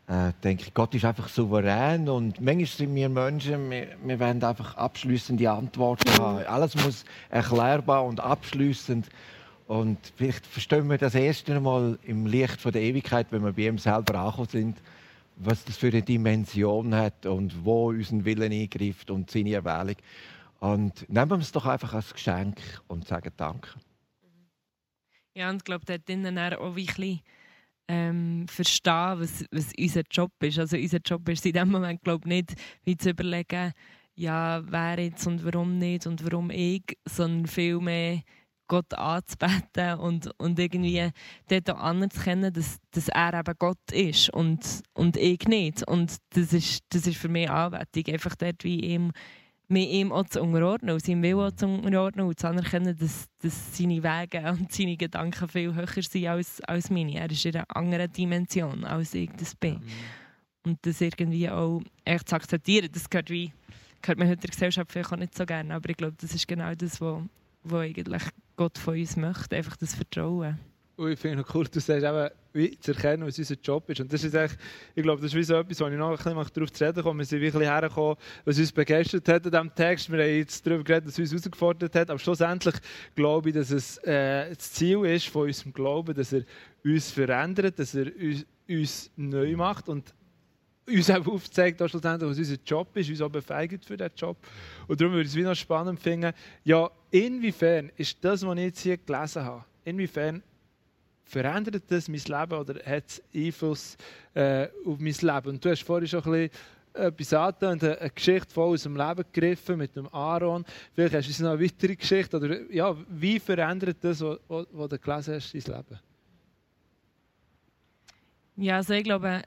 Äh, denke ich, Gott ist einfach souverän und manchmal sind wir Menschen, wir, wir wollen einfach abschließende Antworten haben. Alles muss erklärbar und abschließend und vielleicht verstehen wir das erste Mal im Licht von der Ewigkeit, wenn wir bei ihm selber angekommen sind, was das für eine Dimension hat und wo unseren Willen eingreift und seine Erwählung. Und nehmen wir es doch einfach als Geschenk und sagen Danke. Ja, und ich glaube, dort drinnen auch wirklich ähm, verstehen, was, was unser Job ist. Also unser Job ist in dem Moment, glaube nicht, wie zu überlegen, ja, wer jetzt und warum nicht und warum ich, sondern vielmehr Gott anzubeten und, und irgendwie dort auch anzukennen, dass, dass er eben Gott ist und, und ich nicht. Und das ist, das ist für mich Anbetung, einfach dort wie ihm, mich ihm auch zu unterordnen und seinem Willen auch zu unterordnen und zu anerkennen, dass, dass seine Wege und seine Gedanken viel höher sind als, als meine. Er ist in einer anderen Dimension, als ich das bin. Mhm. Und das irgendwie auch echt zu akzeptieren, das gehört, wie, gehört mir heute der Gesellschaft vielleicht auch nicht so gerne, aber ich glaube, das ist genau das, was wo eigentlich Gott von uns möchte, einfach das Vertrauen. Und ich finde es cool, du sagst eben, wie zu erkennen, was unser Job ist. Und das ist eigentlich, ich glaube, das ist wie so etwas, wo ich noch ein bisschen darauf zu reden komme. Wir sind wirklich hergekommen, was uns begeistert hat an diesem Text. Wir haben jetzt darüber geredet, was uns herausgefordert hat. Aber schlussendlich glaube ich, dass es äh, das Ziel ist von unserem Glauben, dass er uns verändert, dass er uns, uns neu macht. Und uns auch aufzeigt, was unser Job ist, uns auch befähigt für diesen Job. Und darum würde ich es wieder spannend finden, ja, inwiefern ist das, was ich jetzt hier gelesen habe, inwiefern verändert das mein Leben oder hat es Einfluss äh, auf mein Leben? Und du hast vorhin schon ein bisschen etwas angetan, eine Geschichte voll aus dem Leben gegriffen mit dem Aaron. Vielleicht hast du noch eine weitere Geschichte. Oder, ja, wie verändert das, was, was du gelesen hast, dein Leben? Ja, also ich glaube,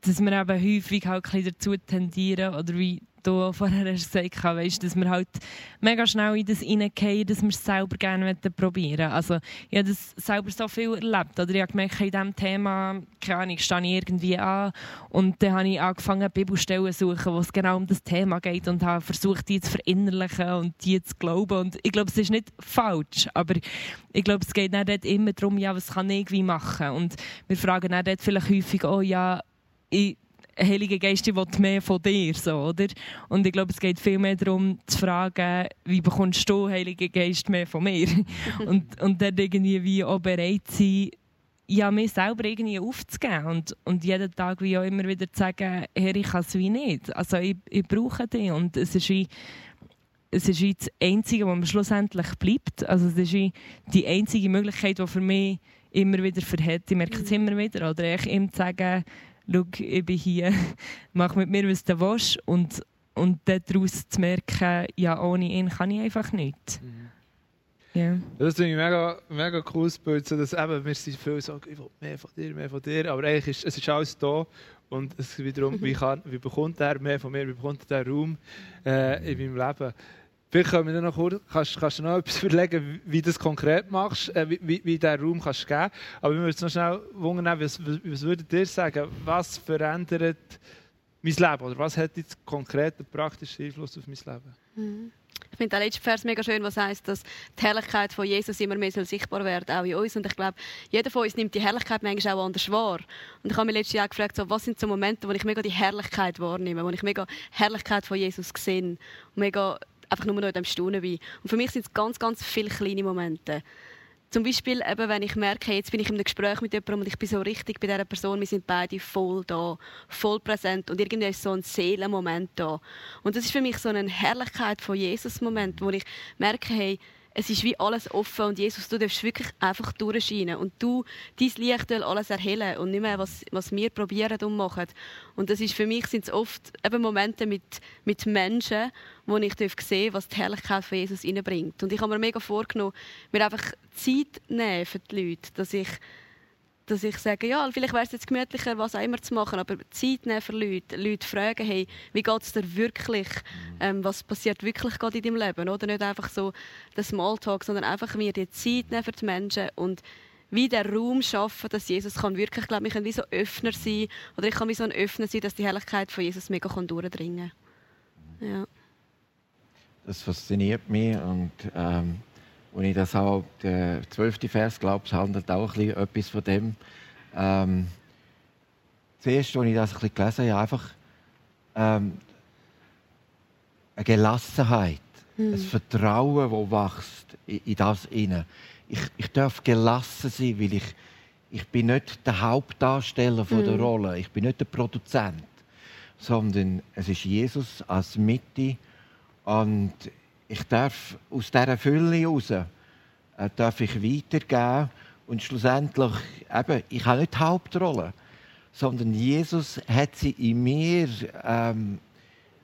dass wir eben häufig halt dazu tendieren, oder wie du vorher hast gesagt hast, dass wir halt mega schnell in das hineingehen, dass wir es selber gerne probieren. Also ich habe das selber so viel erlebt. Oder ich habe gemerkt, in diesem Thema, keine Ahnung, stehe ich irgendwie an und dann habe ich angefangen, Bibelstellen zu suchen, wo es genau um das Thema geht und habe versucht, die zu verinnerlichen und die zu glauben. Und ich glaube, es ist nicht falsch, aber ich glaube, es geht nicht immer darum, ja, was kann ich machen. Und wir fragen dann vielleicht häufig, oh ja, ich, Heilige Geist will mehr von dir, so, oder? Und ich glaube, es geht viel mehr darum, zu fragen, wie bekommst du, Heilige Geist, mehr von mir? *laughs* und, und dann irgendwie wie auch bereit sein, ja, mir selber irgendwie aufzugeben und, und jeden Tag wie auch immer wieder zu sagen, Herr, ich kann es wie nicht. Also ich, ich brauche dich und es ist wie es ist wie das Einzige, was mir schlussendlich bleibt. Also es ist wie die einzige Möglichkeit, die für mich immer wieder verhält. Ich merke es immer wieder. Oder ich ihm zu sagen, schau, ich bin hier, *laughs* mach mit mir, was du willst. Und, und daraus zu merken, ja, ohne ihn kann ich einfach nicht. Mhm. Yeah. Das ist ein mega, mega cooles Bild, so dass eben, wir sind viel so, ich will mehr von dir, mehr von dir, aber eigentlich ist es ist alles da und es ist wiederum, wie, *laughs* kann, wie bekommt er mehr von mir, wie bekommt er Raum äh, in meinem Leben. Vielleicht können wir noch kurz, kannst, kannst du noch etwas *laughs* überlegen, wie du das konkret machst, äh, wie, wie, wie diesen Raum kannst geben Aber wir müssen noch schnell wundern, was, was, würdet ihr sagen, was verändert mein Leben? Oder was hat jetzt konkret einen praktischen Einfluss auf mein Leben? Mhm. Ich finde den letzten Vers mega schön, was heißt, dass die Herrlichkeit von Jesus immer mehr sichtbar werden auch in uns. Und ich glaube, jeder von uns nimmt die Herrlichkeit manchmal auch anders wahr. Und ich habe mich letztes Jahr gefragt, so, was sind so Momente, wo ich mega die Herrlichkeit wahrnehme, wo ich mega Herrlichkeit von Jesus sehe und mega einfach nur noch in dem Staunen bin. Und für mich sind es ganz, ganz viele kleine Momente. Zum Beispiel, eben, wenn ich merke, jetzt bin ich einem Gespräch mit jemandem und ich bin so richtig bei dieser Person, wir sind beide voll da, voll präsent und irgendwie ist so ein Seelenmoment da. Und das ist für mich so eine Herrlichkeit von Jesus-Moment, wo ich merke, hey, es ist wie alles offen und Jesus, du darfst wirklich einfach durchscheinen und du, dein Licht will alles erhellen und nicht mehr, was, was wir probieren und machen. Und das ist für mich sind es oft eben Momente mit, mit Menschen, wo ich sehen was die Herrlichkeit von Jesus reinbringt. Und ich habe mir mega vorgenommen, mir einfach Zeit nehmen für die Leute, dass ich dass ich sage, ja, vielleicht wäre es jetzt gemütlicher, was auch immer zu machen, aber Zeit nehmen für Leute, Leute fragen, hey, wie geht es dir wirklich, ähm, was passiert wirklich gerade in deinem Leben, oder nicht einfach so der Smalltalk, sondern einfach mir die Zeit nehmen für die Menschen und wie der Raum schaffen, dass Jesus kann wirklich, glaube ich, kann wie so Öffner sein oder ich kann wie so ein Öffner sein, dass die Herrlichkeit von Jesus mega kann durchdringen. Ja. Das fasziniert mich und ähm, und ich das auch der zwölfte Vers glaube, es handelt auch ein bisschen etwas von dem. Ähm, zuerst, als ich das ein bisschen gelesen habe, einfach ähm, eine Gelassenheit, mhm. ein Vertrauen, das wächst in, in das inne ich, ich darf gelassen sein, weil ich, ich bin nicht der Hauptdarsteller von der mhm. Rolle. Ich bin nicht der Produzent, sondern es ist Jesus als Mitte und ich darf aus dieser Fülle heraus äh, darf ich weitergeben und schlussendlich eben, ich habe nicht die Hauptrolle, sondern Jesus hat sie in mir ähm,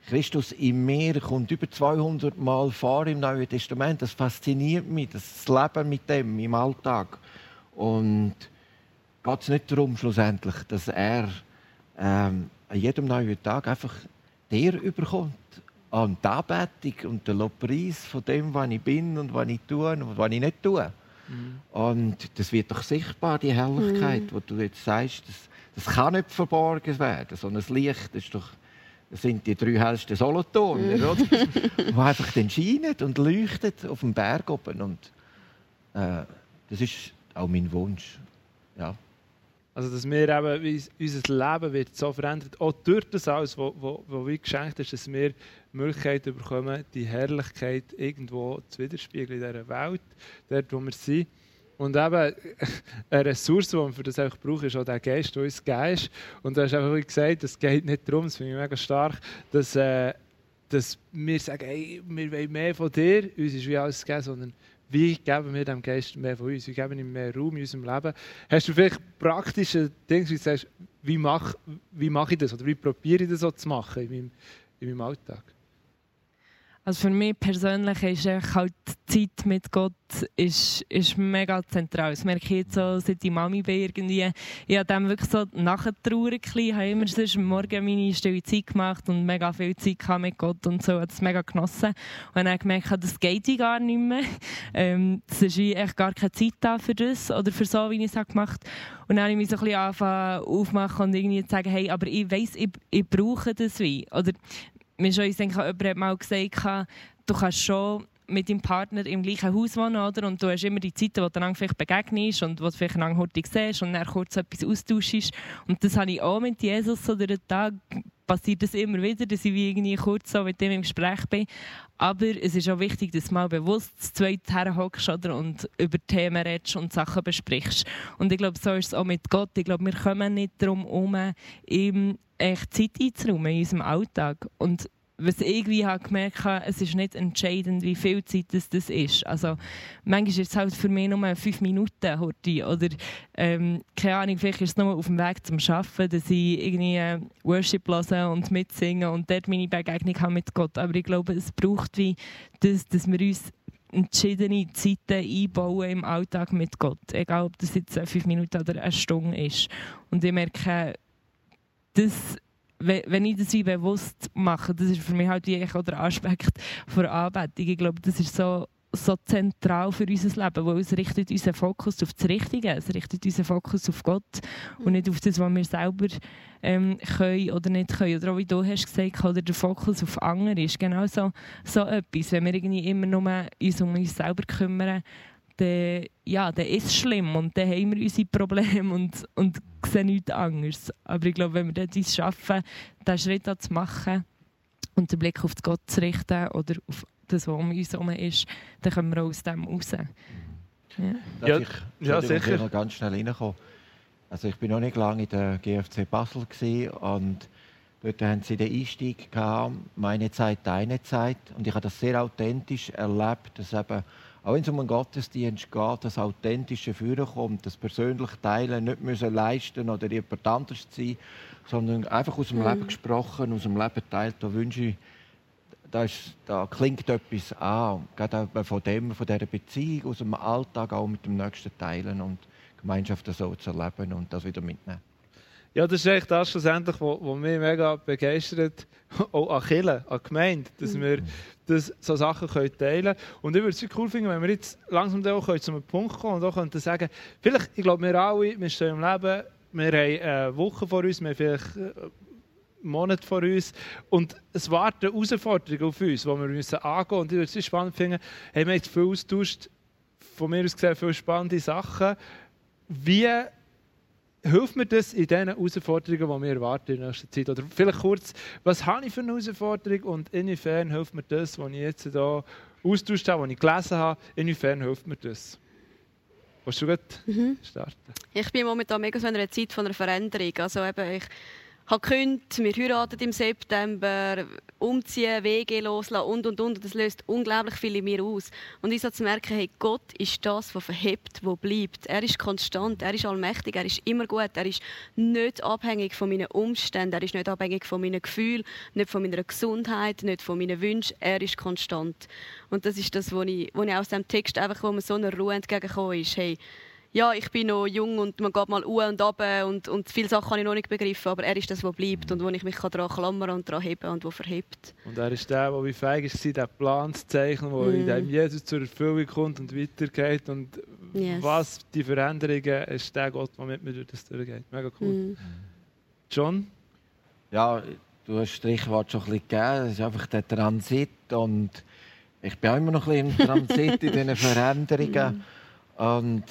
Christus in mir kommt über 200 Mal vor im Neuen Testament. Das fasziniert mich, das Leben mit dem im Alltag. Und geht es nicht darum, schlussendlich, dass er ähm, an jedem neuen Tag einfach der überkommt. An die Anbetung und den Lobpreis von dem, was ich bin und was ich tue und was ich nicht tue. Mhm. Und das wird doch sichtbar, die Herrlichkeit, mhm. wo du jetzt sagst, das, das kann nicht verborgen werden. So ein Licht ist doch das sind die drei hellsten Solothurner, mm. oder? *laughs* die einfach dann scheinen und leuchten auf dem Berg oben. Und äh, das ist auch mein Wunsch. Ja. Also, dass wir eben, unser Leben wird so verändert, auch durch das alles, was wie geschenkt ist, dass wir die Möglichkeit bekommen, die Herrlichkeit irgendwo zu widerspiegeln in dieser Welt, dort, wo wir sind. Und eben, *laughs* eine Ressource, die man für das einfach braucht, ist auch der Geist, der uns gegeben ist. Und du hast einfach gesagt, es geht nicht darum, das finde ich mega stark, dass, äh, dass wir sagen, hey, wir wollen mehr von dir, uns ist wie alles gegeben, sondern wie geben wir dem Geist mehr von uns? Wie geben ihm mehr Raum in unserem Leben? Hast du vielleicht praktische Dinge, wie du sagst, wie mache wie mach ich das oder wie probiere ich das so zu machen in meinem, in meinem Alltag? Also für mich persönlich ist halt die Zeit mit Gott ist, ist mega zentral. Das merke ich jetzt so, seit ich Mami bin irgendwie. Ich habe dem wirklich so nachgetrauert. Ich habe immer sonst Morgen meine stille Zeit gemacht und mega viel Zeit mit Gott und so. Ich habe das mega genossen. Und dann gemerkt, das geht gar nicht mehr. *laughs* Ähm, es ist echt gar keine Zeit da für das oder für so, wie ich es gemacht habe. Und dann habe ich mich so ein bisschen aufmachen und irgendwie zu sagen, hey, aber ich weiss, ich, ich brauche das wie. Oder mir schon, ich denke, jemand hat mal gesagt, du kannst schon mit deinem Partner im gleichen Haus wohnen, oder? Und du hast immer die Zeiten, wo du dann vielleicht begegnest und wo du vielleicht hurtig siehst und dann kurz etwas austauschst. Und das habe ich auch mit Jesus so durch den Tag passiert das immer wieder, dass ich irgendwie kurz so mit dem im Gespräch bin. Aber es ist auch wichtig, dass du mal bewusst zu zweit herhockst und über Themen redest und Sachen besprichst. Und ich glaube, so ist es auch mit Gott. Ich glaube, wir kommen nicht darum herum, ihm echt Zeit einzuräumen in unserem Alltag. Und was ich irgendwie habe gemerkt habe, es ist nicht entscheidend, wie viel Zeit das, das ist. Also, manchmal ist es halt für mich nur fünf Minuten heute. Oder, ähm, keine Ahnung, vielleicht ist es nur auf dem Weg zum Arbeiten, dass ich irgendwie äh, Worship höre und mitsingen und dort meine Begegnung habe mit Gott. Aber ich glaube, es braucht wie das, dass wir uns entschiedene Zeiten einbauen im Alltag mit Gott. Egal, ob das jetzt fünf Minuten oder eine Stunde ist. Und ich merke, das, wenn ich das wie bewusst mache, das ist für mich halt wie der Aspekt der Anbetung. Ich glaube, das ist so, so zentral für unser Leben, weil es richtet unseren Fokus auf das Richtige, es richtet unseren Fokus auf Gott und nicht auf das, was wir selber ähm, können oder nicht können. Oder auch wie du hast gesagt, oder der Fokus auf andere ist genau so, so etwas. Wenn wir irgendwie immer nur uns um uns selber kümmern, dann, ja, dann ist es schlimm und dann haben wir unsere Probleme und, und sehen nichts anderes. Aber ich glaube, wenn wir dort es schaffen, diesen Schritt zu machen und den Blick auf Gott zu richten oder auf das, was um uns herum ist, dann kommen wir auch aus dem raus. Ja, ja, ich, ja sicher. Ich noch ganz schnell reinkommen. Also ich bin noch nicht lange in der GFC Basel und dort haben sie den Einstieg gehabt, meine Zeit, deine Zeit. Und ich habe das sehr authentisch erlebt, dass eben auch wenn es um einen Gottesdienst geht, das authentische Führen kommt, das persönliche Teilen nicht müssen leisten oder jemand anders sein, sondern einfach aus dem mhm. Leben gesprochen, aus dem Leben teilt. Da wünsche ich, da, ist, da klingt etwas an, gerade auch von dem, von dieser Beziehung aus dem Alltag auch mit dem Nächsten teilen und Gemeinschaft so zu erleben und das wieder mitnehmen. Ja, das ist echt das schlussendlich, was mich mega begeistert, *laughs* auch an Kirche, an Gemeinde, dass wir das, so Sachen können teilen können. Und ich würde es cool finden, wenn wir jetzt langsam auch zu einem Punkt kommen und auch könnten sagen, vielleicht, ich glaube, wir alle, wir stehen im Leben, wir haben eine Woche vor uns, wir haben vielleicht einen Monat vor uns und es warten Herausforderungen auf uns, die wir müssen angehen müssen. Und ich würde es spannend finden, haben wir jetzt viel austauscht, von mir aus gesehen, viele spannende Sachen. Wie hilft mir das in den Herausforderungen, die wir erwarten in nächster Zeit? Oder vielleicht kurz, was habe ich für eine Herausforderung und inwiefern hilft mir das, was ich jetzt hier austauscht habe, was ich gelesen habe, inwiefern hilft mir das? Willst du gut mhm. starten? Ich bin momentan mega so in einer Zeit von einer Veränderung. Also eben, ich habe gekündigt, wir heiraten im September, umziehen, Wege loslassen und und und. Das löst unglaublich viel in mir aus. Und ich so zu merken, hey, Gott ist das, was verhebt, was bleibt. Er ist konstant, er ist allmächtig, er ist immer gut, er ist nicht abhängig von meinen Umständen, er ist nicht abhängig von meinen Gefühlen, nicht von meiner Gesundheit, nicht von meinen Wünschen. Er ist konstant. Und das ist das, was ich, ich aus dem Text einfach, wo mir so eine Ruhe entgegengekommen ist. Hey, ja, ich bin noch jung und man geht mal u und ab und, und viele Sachen habe ich noch nicht begriffen, aber er ist das, was bleibt und wo ich mich daran klammern und daran heben und wo verhebt. Und er ist der, der wie feig ist, den Plan zu zeichnen, der mm. in dem Jesus zur Erfüllung kommt und weitergeht und yes. was die Veränderungen ist der Gott, der mit mir durch das durchgeht. Mega cool. Mm. John? Ja, du hast Strichwort schon ein bisschen gegeben, es ist einfach der Transit und ich bin auch immer noch ein bisschen im Transit in diesen *laughs* Veränderungen mm. und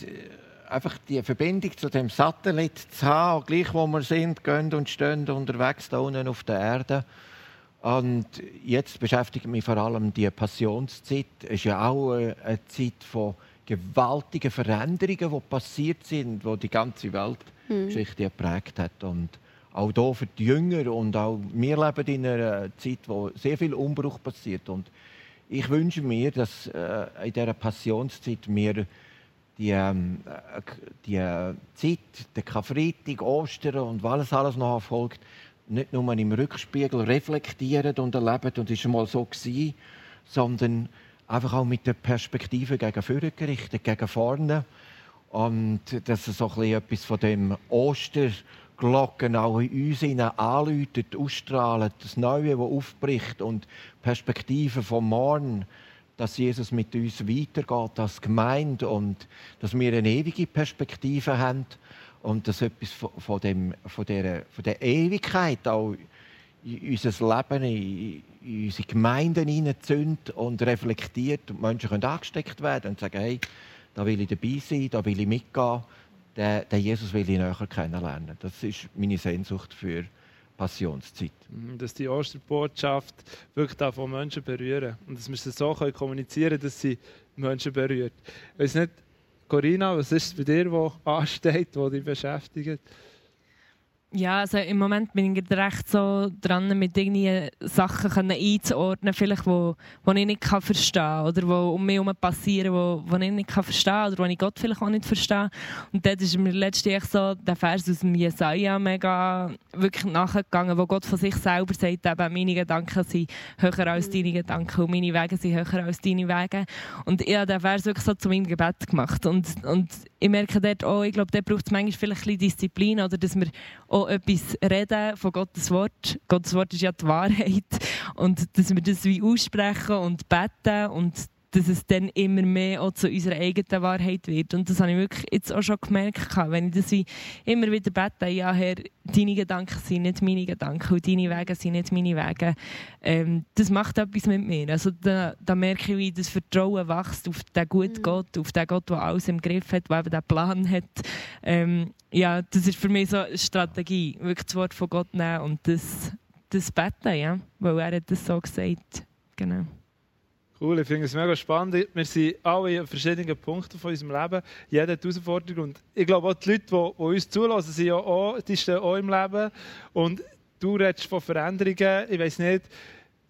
einfach die Verbindung zu dem Satellit zu haben, gleich wo wir sind, gehen und stehen unterwegs da unten auf der Erde. Und jetzt beschäftigt mich vor allem die Passionszeit. Es ist ja auch eine Zeit von gewaltigen Veränderungen, die passiert sind, die die ganze Weltgeschichte mhm. geprägt hat. Und auch hier für die Jünger und auch wir leben in einer Zeit, wo sehr viel Umbruch passiert. Und ich wünsche mir, dass äh, in dieser Passionszeit wir die, ähm, äh, die äh, Zeit, der Karfreitag, Ostern und was alles noch erfolgt, nicht nur im Rückspiegel reflektieren und erleben und war mal so gewesen, sondern einfach auch mit der Perspektive gegen vorne gerichtet, gegen vorne. Und dass es so etwas von dem Osterglocken auch in uns anläutet, ausstrahlt, das Neue, das aufbricht und Perspektive vom Morgen dass Jesus mit uns weitergeht als Gemeinde und dass wir eine ewige Perspektive haben und dass etwas von, dem, von, der, von der Ewigkeit auch in unser Leben, in, unsere Gemeinden hineinzündet und reflektiert und Menschen können angesteckt werden und sagen, hey, da will ich dabei sein, da will ich mitgehen, den, Jesus will ich näher kennenlernen. Das ist meine Sehnsucht für Passionszeit. Mhm, dass die Osterbotschaft wirklich von Menschen berühren und dass wir sie so kommunizieren können, dass sie Menschen berührt. Ich weiß nicht, Corinna, was ist bei dir, was ansteht, was dich beschäftigt? Ja, also im Moment bin ich recht so dran, mit irgendwie Sachen einzuordnen, vielleicht, wo, wo ich nicht kann verstehen kann oder wo um mich herum passieren, wo, wo ich nicht kann verstehen oder wo ich Gott vielleicht auch nicht verstehe. Und dort ist mir letztlich so der Vers aus dem Jesaja mega wirklich nachgegangen, wo Gott von sich selber sagt, eben, meine Gedanken sind höher als deine Gedanken und meine Wege sind höher als deine Wege. Und ich habe den Vers wirklich so zu meinem Gebet gemacht. Und, und ich merke dort auch, ich glaube, dort braucht es manchmal vielleicht ein bisschen Disziplin oder dass wir auch etwas reden von Gottes Wort. Gottes Wort ist ja die Wahrheit. Und dass wir das wie aussprechen und beten und dass es dann immer mehr auch zu unserer eigenen Wahrheit wird. Und das habe ich wirklich jetzt auch schon gemerkt, wenn ich das wie immer wieder bete, ja Herr, deine Gedanken sind nicht meine Gedanken und deine Wege sind nicht meine Wege. Ähm, das macht etwas mit mir. Also da, da merke ich, wie das Vertrauen wächst auf den guten mhm. Gott, auf den Gott, der alles im Griff hat, der eben den Plan hat. Ähm, ja, das ist für mich so eine Strategie, wirklich das Wort von Gott nehmen und das, das beten, ja, weil er hat das so gesagt. Genau. Cool, ich finde es mega spannend. Wir sind alle in verschiedenen Punkten von unserem Leben. Jeder hat Herausforderungen. Und ich glaube auch die Leute, die, die uns zulassen, sind ja auch, die stehen auch im Leben. Und du redest von Veränderungen. Ich weiß nicht,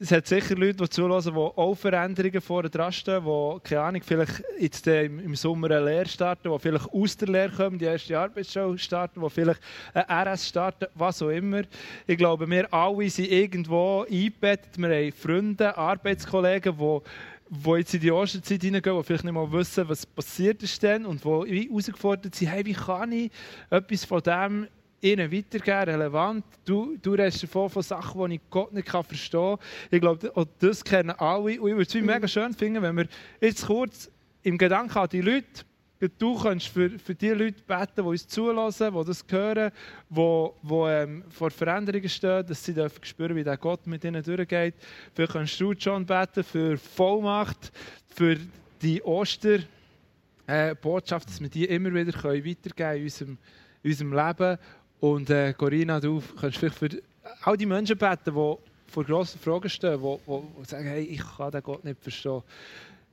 es hat sicher Leute, die zulassen, die auch Veränderungen vorne dran stehen, die, keine Ahnung, vielleicht jetzt im Sommer eine Lehre starten, die vielleicht aus der Lehre kommen, die erste Arbeitsschule starten, die vielleicht eine RS starten, was auch immer. Ich glaube, wir alle sind irgendwo eingebettet. Wir haben Freunde, Arbeitskollegen, die die jetzt in die Osterzeit hineingehen, die vielleicht nicht mal wissen, was passiert ist dann und die herausgefordert sind, hey, wie kann ich etwas von dem ihnen weitergeben, relevant. Du, du redest davon von Sachen, die ich Gott nicht verstehen kann. Ich glaube, auch das kennen alle. Und ich würde es mhm. mega schön finden, wenn wir jetzt kurz im Gedanken an die Leute, du kannst für, für die Leute beten, die uns zulassen, die das hören, die, die ähm, vor Veränderungen stehen, dass sie dürfen spüren, wie der Gott mit ihnen durchgeht. Vielleicht kannst du schon beten für Vollmacht, für die Osterbotschaft, äh, dass wir die immer wieder können weitergeben können in unserem, in unserem Leben. Und äh, Corinna, du kannst vielleicht für all die Menschen beten, die vor grossen Fragen stehen, die, sagen, hey, ich kann den Gott nicht verstehen.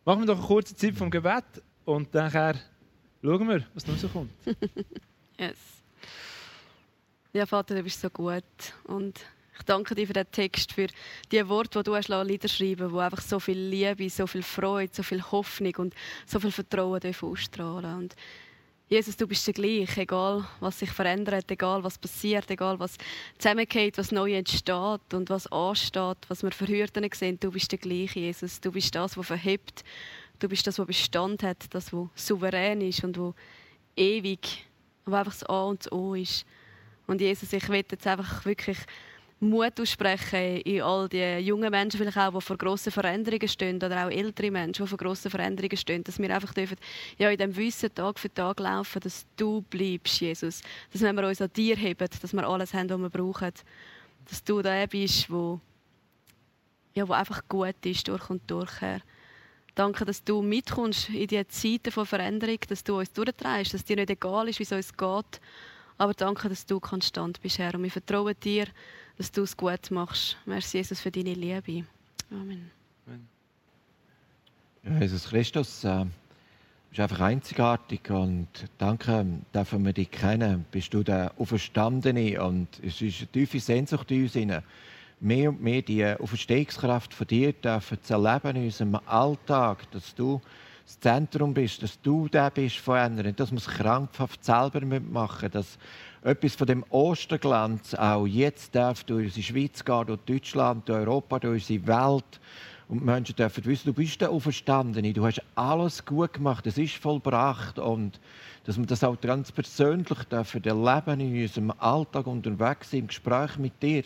Machen wir doch eine kurze Zeit vom Gebet und dann schauen wir, was noch so kommt. *laughs* yes. Ja, Vater, du bist so gut. Und ich danke dir für den Text, für die Worte, die du hast niederschreiben wo einfach so viel Liebe, so viel Freude, so viel Hoffnung und so viel Vertrauen ausstrahlen und Jesus, du bist der gleich, egal was sich verändert, egal was passiert, egal was zusammengeht, was neu entsteht und was ansteht, was wir für Hürden sehen, du bist der gleiche, Jesus. Du bist das, was verhebt. Du bist das, was Bestand hat, das, was souverän ist und wo ewig, wo einfach das A und das O ist. Und Jesus, ich will jetzt einfach wirklich Mut aussprechen in all die jungen Menschen, vielleicht auch, die vor grossen Veränderungen stehen, oder auch ältere Menschen, die vor grossen Veränderungen stehen, dass wir einfach dürfen, ja, in diesem Wissen Tag für Tag laufen, dass du bleibst, Jesus. Dass wenn wir uns an dir heben, dass wir alles haben, was wir brauchen. Dass du der bist, wo, ja, wo einfach gut ist, durch und durch. Herr. Danke, dass du mitkommst in diese Zeiten von Veränderung, dass du uns durchtreibst, dass dir nicht egal ist, wie es uns geht. Aber danke, dass du konstant bist, Herr. Und wir vertrauen dir, dass du es gut machst. Merci, Jesus, für deine Liebe. Amen. Ja, Jesus Christus, äh, bist einfach einzigartig und danke, dürfen wir dich kennen. Bist du der Auferstandene und es ist eine tiefe Sehnsucht in uns hinein, mehr und mehr die Auferstehungskraft von dir dürfen zu erleben in unserem Alltag, dass du das Zentrum bist, dass du der bist von anderen, dass wir es krampfhaft selber machen müssen, dass etwas von dem Osterglanz auch jetzt darf durch unsere Schweiz gehen, durch Deutschland, durch Europa, durch unsere Welt. Und die Menschen dürfen wissen, du bist der Auferstandene, du hast alles gut gemacht, es ist vollbracht. Und dass wir das auch ganz persönlich dürfen erleben in unserem Alltag unterwegs im Gespräch mit dir.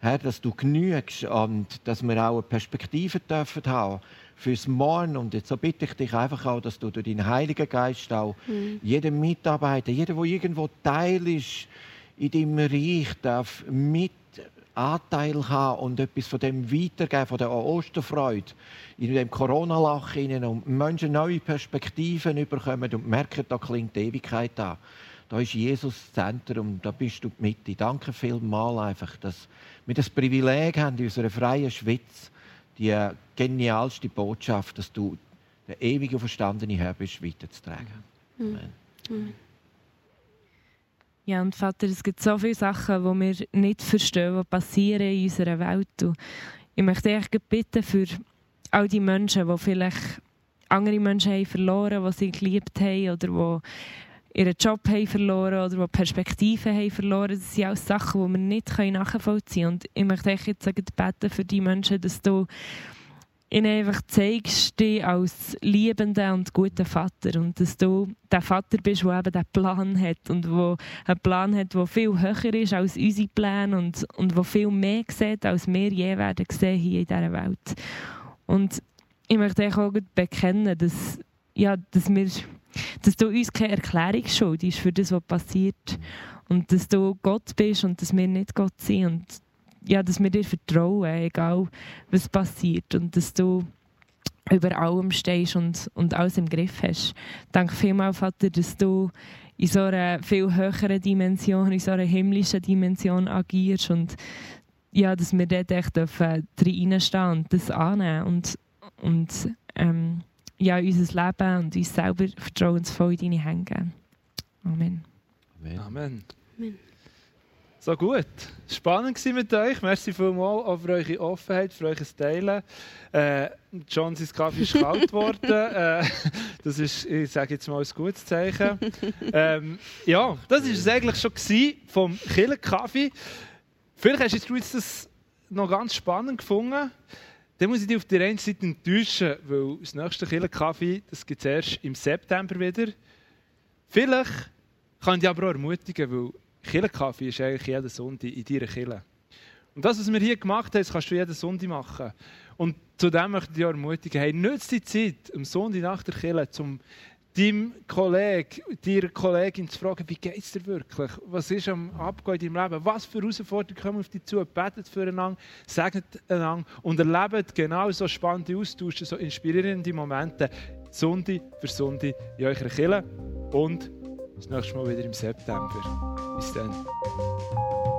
Herr, dass du genügst und dass wir auch eine Perspektive dürfen haben fürs Morgen. Und jetzt so bitte ich dich einfach auch, dass du durch deinen Heiligen Geist auch mhm. jedem Mitarbeiter, jeder, der irgendwo Teil ist in deinem Reich, darf mit Anteil haben und etwas von dem weitergeben, von der Osterfreude in dem Corona-Lach und Menschen neue Perspektiven bekommen und merken, da klingt die Ewigkeit an. Da ist Jesus das Zentrum, da bist du die Mitte. Danke vielmals einfach, dass wir das Privileg haben, in unserer freien Schweiz die genialste Botschaft, dass du der ewige Verstandene Herr bist, weiterzutragen. Mhm. Amen. Ja, und Vater, es gibt so viele Sachen, die wir nicht verstehen, die passieren in unserer Welt. Und ich möchte dich bitten für all die Menschen, die vielleicht andere Menschen haben verloren, die sie geliebt haben oder die ihren Job haben verloren oder die Perspektiven haben verloren. Das sind alles Sachen, die wir nicht nachvollziehen können. Und ich möchte jetzt beten für die Menschen, dass du ihnen einfach zeigst, dich als liebender und guter Vater und dass du der Vater bist, der eben diesen Plan hat und wo einen Plan hat, der viel höher ist als unsere Pläne und, und der viel mehr sieht, als wir je werden sehen hier in dieser Welt. Und ich möchte auch bekennen, dass, ja, dass wir dass du uns keine Erklärung schuldest für das, was passiert. Und dass du Gott bist und dass wir nicht Gott sind. Und ja, dass wir dir vertrauen, egal was passiert. Und dass du über allem stehst und, und alles im Griff hast. Danke vielmals, Vater, dass du in so einer viel höheren Dimension, in so einer himmlischen Dimension agierst und ja, dass wir dort echt reinstehen und das annehmen und, und ähm, ja, unser Leben und uns selber vertrauensvoll in deine Hände geben. Amen. Amen. Amen. Amen. So gut. Spannend war mit euch. Merci vielmals auch für eure Offenheit, für euer Teilen. Äh, John, sein Kaffee ist kalt *laughs* geworden. Äh, das ist, ich sage jetzt mal, ein gutes Zeichen. Ähm, ja, das war es eigentlich schon vom Killenkaffee. Vielleicht hast du jetzt das noch ganz spannend gefunden dann muss ich dich auf der einen Seite enttäuschen, weil das nächste Killenkaffee, das gibt es erst im September wieder. Vielleicht kann ich dich aber auch ermutigen, weil Killenkaffee ist eigentlich jeden Sonntag in deiner Kille. Und das, was wir hier gemacht haben, kannst du jeden Sonntag machen. Und zudem möchte ich dich auch ermutigen, hey, nutze die Zeit am Sonntag nach der Kille, um deinem Kollegen, deiner Kollegin zu fragen, wie geht es dir wirklich? Was ist am Abgehen in deinem Leben? Was für Herausforderungen kommen auf dich zu? Betet füreinander, segnet einander und erlebt genau so spannende Austausche, so inspirierende Momente, Sonntag für Sonntag in eurer Kille. Und das nächste Mal wieder im September. Bis dann.